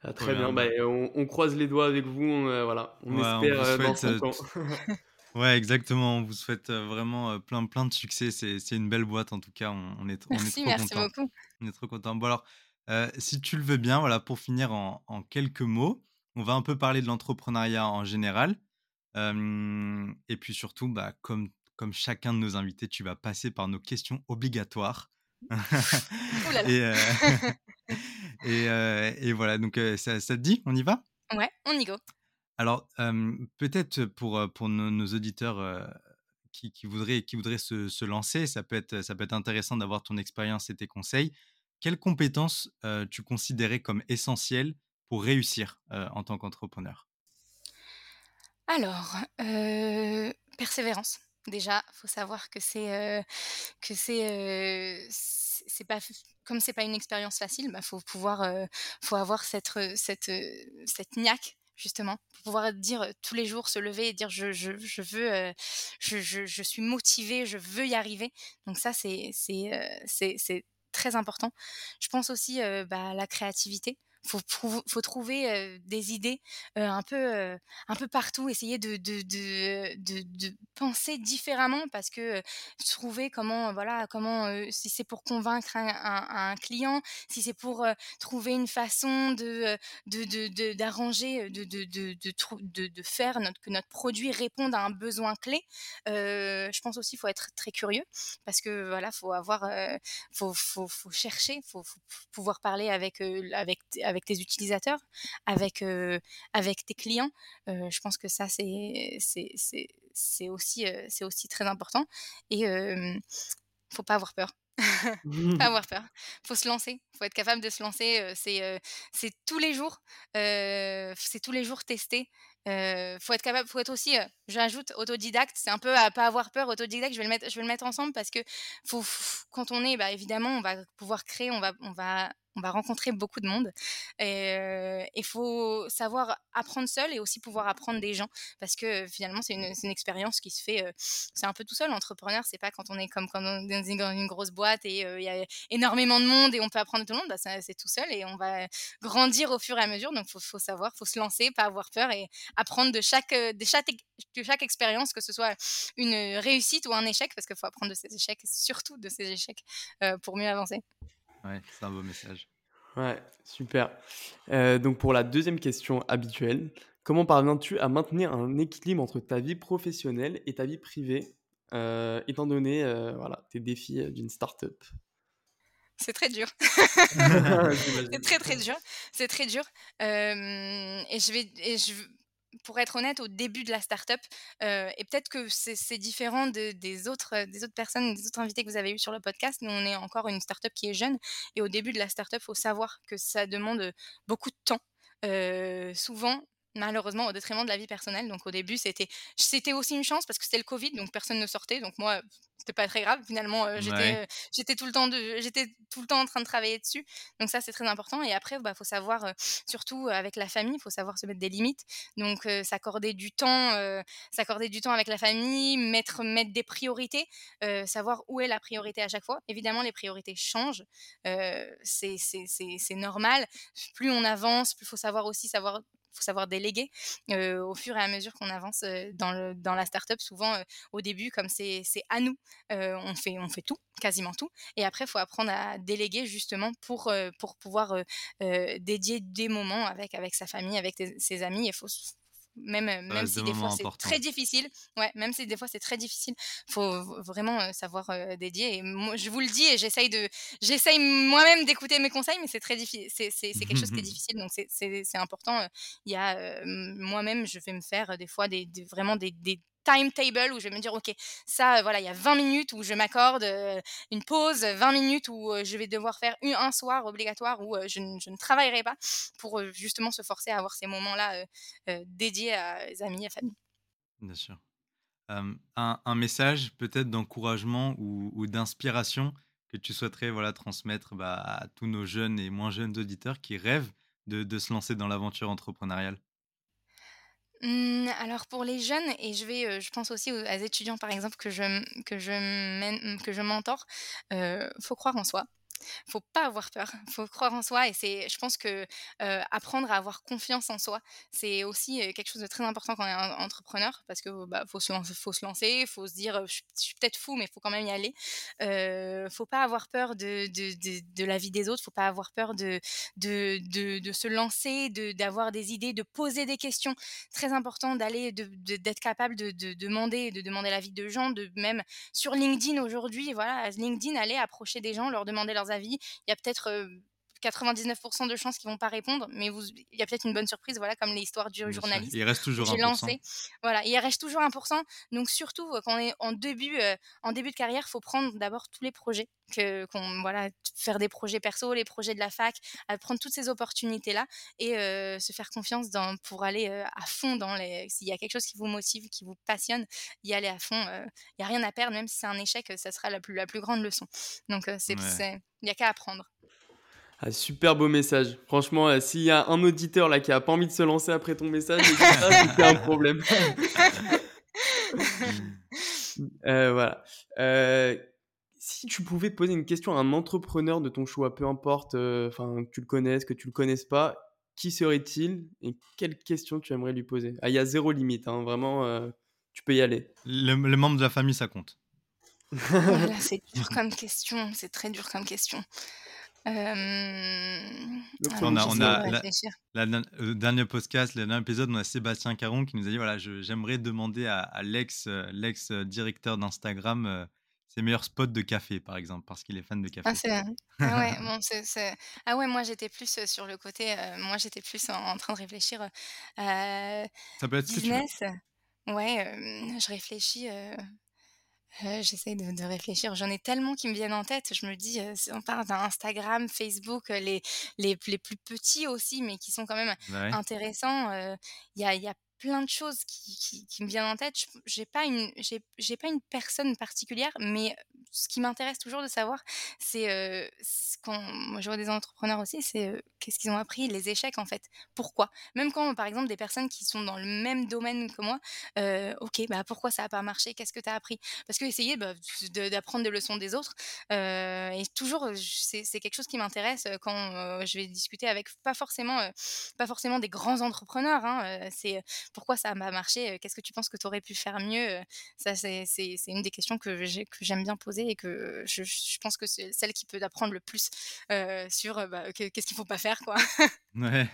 Ah, très bien, bah, on, croise les doigts avec vous, on, euh, voilà, on espère dans 5 ans. Ouais, exactement. On vous souhaite vraiment plein, plein de succès. C'est, c'est une belle boîte, en tout cas. On, on est, on est trop merci beaucoup. On est trop content. Bon, alors, si tu le veux bien, voilà, pour finir en, en quelques mots, on va un peu parler de l'entrepreneuriat en général. et puis surtout, bah, comme, comme chacun de nos invités, tu vas passer par nos questions obligatoires. et, et, et, voilà, donc ça, ça te dit? On y va? Ouais, on y go. Alors, peut-être pour, pour nos, auditeurs qui, voudraient, qui voudraient se, se, lancer, ça peut, être, ça peut être intéressant d'avoir ton expérience et tes conseils. Quelles compétences tu considérais comme essentielles pour réussir en tant qu'entrepreneur? Alors, persévérance. Déjà, faut savoir que c'est que c'est c'est pas comme c'est pas une expérience facile, bah faut pouvoir faut avoir cette cette cette niaque justement, pour pouvoir dire tous les jours, se lever et dire je, je, je veux, je, je, je, suis motivée, je veux y arriver. Donc ça, c'est, c'est, c'est, très important. Je pense aussi bah, à la créativité faut, faut trouver des idées un peu un peu partout essayer de de, de, penser différemment parce que trouver comment voilà comment si c'est pour convaincre un, client si c'est pour trouver une façon de de d'arranger de de, faire que notre produit réponde à un besoin clé je pense aussi faut être très curieux parce que voilà faut avoir faut, faut, faut chercher faut, faut pouvoir parler avec tes utilisateurs, avec, avec tes clients. je pense que ça, c'est, c'est, c'est, c'est aussi, c'est aussi très important. Et ne faut pas avoir peur. pas avoir peur. Faut se lancer. Faut être capable de se lancer. c'est, c'est tous les jours. c'est tous les jours tester. faut être capable. Faut être aussi. J'ajoute autodidacte. C'est un peu à pas avoir peur. Autodidacte. Je vais le mettre. Je vais le mettre ensemble parce que faut, quand on est, bah, évidemment, on va pouvoir créer. On va, on va on va rencontrer beaucoup de monde. Et il faut savoir apprendre seul et aussi pouvoir apprendre des gens parce que finalement, c'est une, expérience qui se fait, c'est un peu tout seul. Entrepreneur, c'est pas quand on est comme dans une, grosse boîte et il y a énormément de monde et on peut apprendre tout le monde, bah, c'est tout seul et on va grandir au fur et à mesure. Donc, il faut, savoir, faut se lancer, pas avoir peur et apprendre de chaque, de chaque, de expérience, que ce soit une réussite ou un échec, parce qu'il faut apprendre de ses échecs, surtout de ses échecs, pour mieux avancer. Ouais, c'est un beau message. Ouais, super. Euh, donc pour la deuxième question habituelle, comment parviens-tu à maintenir un équilibre entre ta vie professionnelle et ta vie privée, euh, étant donné euh, voilà, tes défis d'une start-up? C'est très dur. c'est très très dur. C'est très dur. et je vais, et je, pour être honnête, au début de la startup, euh, et peut-être que c'est différent des, autres, des autres personnes, des autres invités que vous avez eu sur le podcast. Nous, on est encore une startup qui est jeune. Et au début de la startup, il faut savoir que ça demande beaucoup de temps. Euh, souvent, malheureusement au détriment de la vie personnelle. Donc au début, c'était c'était aussi une chance parce que c'était le Covid, donc personne ne sortait. Donc moi, c'était pas très grave. Finalement, euh, j'étais euh, j'étais tout le temps de j'étais tout le temps en train de travailler dessus. Donc ça, c'est très important. Et après, bah faut savoir euh, surtout avec la famille, il faut savoir se mettre des limites. Donc s'accorder du temps, s'accorder du temps avec la famille, mettre mettre des priorités, savoir où est la priorité à chaque fois. Évidemment, les priorités changent. c'est c'est normal. Plus on avance, plus il faut savoir aussi savoir faut savoir déléguer au fur et à mesure qu'on avance dans, la startup. Souvent, au début, comme c'est à nous, on, fait, tout, quasiment tout. Et après, il faut apprendre à déléguer justement pour, pouvoir dédier des moments avec, sa famille, avec ses amis. Même, même si des fois c'est très difficile. Ouais, même si des fois c'est très difficile, faut vraiment savoir dédier. Et moi, je vous le dis et j'essaye de, j'essaye moi-même d'écouter mes conseils, mais c'est très difficile. C'est, quelque chose qui est difficile, donc c'est, important. Il y a moi-même, je vais me faire des fois des, vraiment des, des timetable où je vais me dire, OK, ça, voilà, il y a 20 minutes où je m'accorde une pause, 20 minutes où je vais devoir faire un soir obligatoire où je, ne travaillerai pas pour justement se forcer à avoir ces moments-là dédiés à les amis, à famille. Bien sûr. un, message peut-être d'encouragement ou, d'inspiration que tu souhaiterais voilà, transmettre bah, à tous nos jeunes et moins jeunes auditeurs qui rêvent de se lancer dans l'aventure entrepreneuriale? Mmh, alors pour les jeunes et je je pense aussi aux étudiants par exemple que je que je que je mentor, faut croire en soi faut pas avoir peur, faut croire en soi et c'est, je pense que apprendre à avoir confiance en soi, c'est aussi quelque chose de très important quand on est entrepreneur parce que bah, faut se lancer, faut se lancer, faut se dire je, suis peut-être fou mais faut quand même y aller. Euh, faut pas avoir peur de, de, de, de, la vie des autres, faut pas avoir peur de, de, se lancer, d'avoir des idées, de poser des questions. Très important d'aller, d'être capable de, de demander, de demander l'avis de gens, de même sur LinkedIn aujourd'hui, voilà, LinkedIn, aller approcher des gens, leur demander leurs avis. Il y a peut-être 99% de chances qu'ils vont pas répondre, mais il y a peut-être une bonne surprise, voilà, comme l'histoire du journaliste. Il reste toujours 1%. Lancé. Voilà, il reste toujours 1%. Donc surtout quand on est en début, en début de carrière, faut prendre d'abord tous les projets, que, qu'on voilà, faire des projets perso, les projets de la fac, prendre toutes ces opportunités là et se faire confiance dans, pour aller à fond dans les. S'il y a quelque chose qui vous motive, qui vous passionne, y aller à fond. Il y a rien à perdre, même si c'est un échec, ça sera la plus la plus grande leçon. Donc c'est, il y a qu'à apprendre. Ah, super beau message. Franchement, euh, s'il y a un auditeur là qui a pas envie de se lancer après ton message, c'est un problème. Euh, voilà. Euh, si tu pouvais poser une question à un entrepreneur de ton choix, peu importe, enfin que tu le connaisses, que tu le connaisses pas, qui serait-il et quelle question tu aimerais lui poser? Ah, Il y a zéro limite, hein, vraiment, tu peux y aller. Le, le, membre de la famille, ça compte. c'est dur comme question, c'est très dur comme question. Euh, on a, on a le dernier podcast, le dernier épisode, on a Sébastien Caron qui nous a dit voilà, j'aimerais demander à, l'ex, euh, l'ex directeur d'Instagram ses meilleurs spots de café, par exemple, parce qu'il est fan de café. Ah, c'est ah ouais, bon, c'est c'est ah ouais, moi, j'étais plus, sur le côté, moi, j'étais plus en en train de réfléchir, Ça peut être ce que tu veux. business. Ouais, je réfléchis, heu, j'essaye de de réfléchir. J'en ai tellement qui me viennent en tête. Je me dis, si on parle d'Instagram, Facebook, heu, les les les plus petits aussi, mais qui sont quand même Ouais. intéressants, heu, il y a y a plein de choses qui qui qui me viennent en tête. Je j'ai pas une j'ai j'ai pas une personne particulière, mais ce qui m'intéresse toujours de savoir, c'est, ce quand moi je vois des entrepreneurs aussi, c'est, qu'est-ce qu'ils ont appris? Les échecs en fait. Pourquoi? Même quand par exemple des personnes qui sont dans le même domaine que moi, OK, bah, pourquoi ça a pas marché? Qu'est-ce que tu as appris? Parce qu'essayer, bah, de d'apprendre des leçons des autres, et toujours, c'est quelque chose qui m'intéresse, quand, je vais discuter avec pas forcément, pas forcément des grands entrepreneurs, hein, c'est, pourquoi ça a pas marché? Qu'est-ce que tu penses que tu aurais pu faire mieux? Ça c'est une des questions que que j'aime bien poser et que je je pense que c'est celle qui peut apprendre le plus, heu, sur, heu, bah, qu'est qu'est-ce qu'il faut pas faire quoi. Ouais.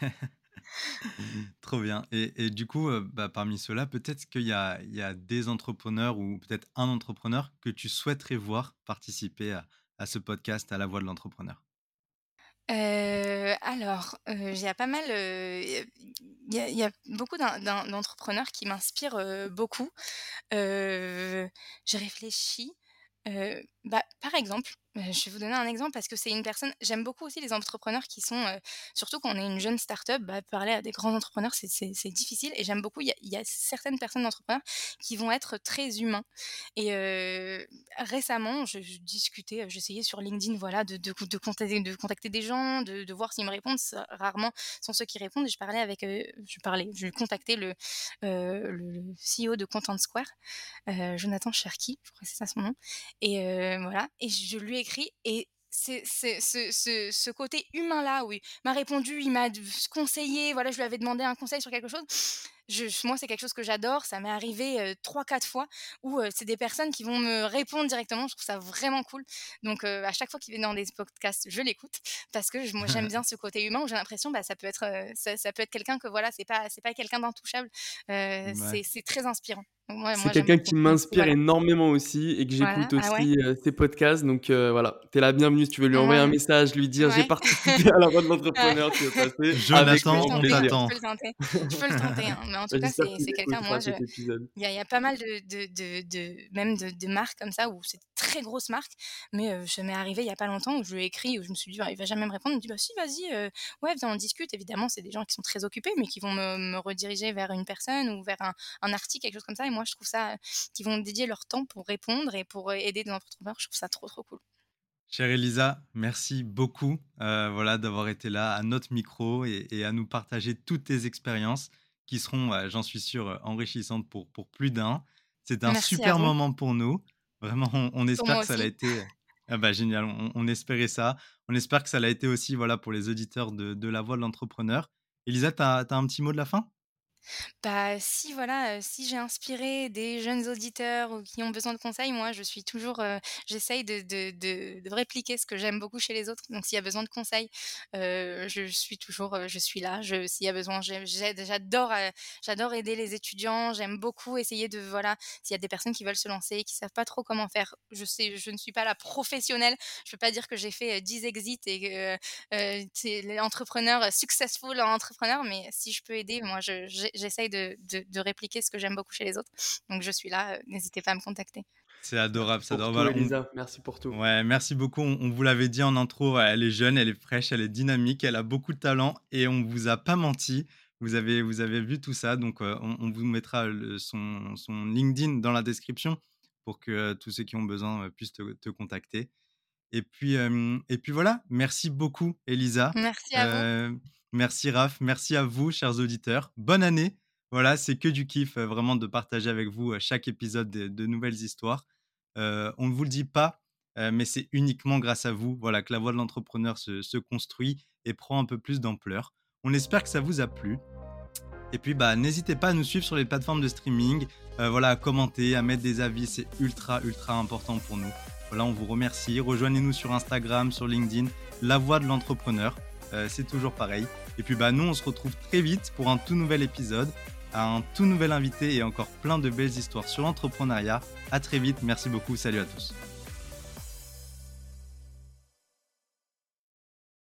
Trop bien et et du coup, heu, bah, parmi ceux-là, peut-être qu'il y a il y a des entrepreneurs ou peut-être un entrepreneur que tu souhaiterais voir participer à à ce podcast, à la voix de l'entrepreneur? Alors, il y a pas mal, il y a il y a beaucoup d'en d'en d'entrepreneurs qui m'inspirent, beaucoup. Heu, je bah, par exemple, heu, je vais vous donner un exemple parce que c'est une personne j'aime beaucoup aussi les entrepreneurs qui sont, heu, surtout quand on est une jeune start-up, bah, parler à des grands entrepreneurs, c'est difficile et j'aime beaucoup, il y a certaines personnes d'entrepreneurs qui vont être très humains et heu, récemment, je je discutais, j'essayais sur LinkedIn, voilà, de de co de contacter de contacter des gens, de de voir s'ils me répondent. Rarement sont ceux qui répondent et je parlais avec, heu, je parlais, je contactais le, CEO de Content Square, Jonathan Cherki, je crois que c'est ça son nom et voilà et je lui ai écrit et c'est c'est ce ce ce côté humain-là où il m'a répondu, il m'a conseillé, voilà, je lui avais demandé un conseil sur quelque chose. Je moi, c'est quelque chose que j'adore, ça m'est arrivé, heu, 3-4 fois où, heu, c'est des personnes qui vont me répondre directement, je trouve ça vraiment cool. Donc heu, à chaque fois qu'il vient dans des podcasts, je l'écoute parce que j moi, j'aime bien ce côté humain où j'ai l'impression, bah, ça peut être, ça ça peut être quelqu'un que voilà, c'est pas c'est pas quelqu'un d'intouchable, c'est très inspirant. Ouais, C'est quelqu'un qui m'inspire voilà. énormément aussi et que Voilà. j'écoute Ah ouais? aussi, heu, ses podcasts donc heu, voilà, tu es la bienvenue si tu veux lui envoyer un Ouais, message, lui dire: «J'ai ouais. participé à la voix de Ouais. l'entrepreneur, tu veux passer?» Jonathan, on je t'attend. peux le tenter. Je peux le tenter, hein, mais en tout Bah, cas, c'est quelqu'un, moi, écoutera je cet épisode. il y a il y a pas mal de de de de même de de marques comme ça où c'est très grosses marques, mais ça m'est arrivé il y a pas longtemps où je lui ai écrit, où je me suis dit: «Bah, il va jamais me répondre». Il me dit: «Bah si, vas-y, ouais, viens, on discute». Évidemment, c'est des gens qui sont très occupés, mais qui vont me me rediriger vers une personne ou vers un un article, quelque chose comme ça et moi, je trouve ça, qu'ils vont dédier leur temps pour répondre et pour, aider des entrepreneurs, je trouve ça trop, trop cool. Chère Elisa, merci beaucoup, voilà, d'avoir été là à notre micro et et à nous partager toutes tes expériences qui seront, heu, j'en suis sûr, enrichissantes pour pour plus d'un. C'était un Merci super moment pour nous. Vraiment, on espère que ça l'a été ah bah, génial, on on espérait ça. On espère que ça l'a été aussi, voilà, pour les auditeurs de de La Voix de l'entrepreneur. Elisa, tu as tu as un petit mot de la fin? Bah, si voilà, si j'ai inspiré des jeunes auditeurs ou qui ont besoin de conseils, moi je suis toujours, j'essaye de de de de répliquer ce que j'aime beaucoup chez les autres. Donc s'il y a besoin de conseils, je suis toujours, je suis là. Je s'il y a besoin, j'ai j'aide j'adore, j'adore aider les étudiants. J'aime beaucoup essayer de voilà, s'il y a des personnes qui veulent se lancer, qui savent pas trop comment faire, je sais je ne suis pas la professionnelle. Je peux pas dire que j'ai fait, heu, 10 exits et que, heu tu sais, l'entrepreneur successful entrepreneur, mais si je peux aider, moi je j'e j'essaye de de de répliquer ce que j'aime beaucoup chez les autres. Donc je suis là, heu, n'hésitez pas à me contacter. C'est adorable, c'est adorable. tout Voilà, on Elisa, merci pour tout. Ouais, merci beaucoup. On on vous l'avait dit en intro, elle est jeune, elle est fraîche, elle est dynamique, elle a beaucoup de talent et on vous a pas menti. Vous avez vous avez vu tout ça, donc heu, on on vous mettra le son son LinkedIn dans la description pour que euh, tous ceux qui ont besoin, puissent te te contacter et puis, et puis voilà, merci beaucoup Elisa, Merci à vous. Merci Raph, merci à vous chers auditeurs. Bonne année. Voilà, c'est que du kiff, heu, vraiment de partager avec vous, heu, chaque épisode de nouvelles histoires. Heu, on ne vous le dit pas, mais c'est uniquement grâce à vous, voilà, que la voix de l'entrepreneur se construit et prend un peu plus d'ampleur. On espère que ça vous a plu et puis, bah, n'hésitez pas à nous suivre sur les plateformes de streaming, voilà, à commenter, à mettre des avis, c'est ultra, ultra important pour nous. Voilà, on vous remercie. Rejoignez-nous sur Instagram, sur LinkedIn, La Voix de l'entrepreneur, c'est toujours pareil et puis, bah, nous, on se retrouve très vite pour un tout nouvel épisode, un tout nouvel invité et encore plein de belles histoires sur l'entrepreneuriat. À très vite, merci beaucoup, salut à tous.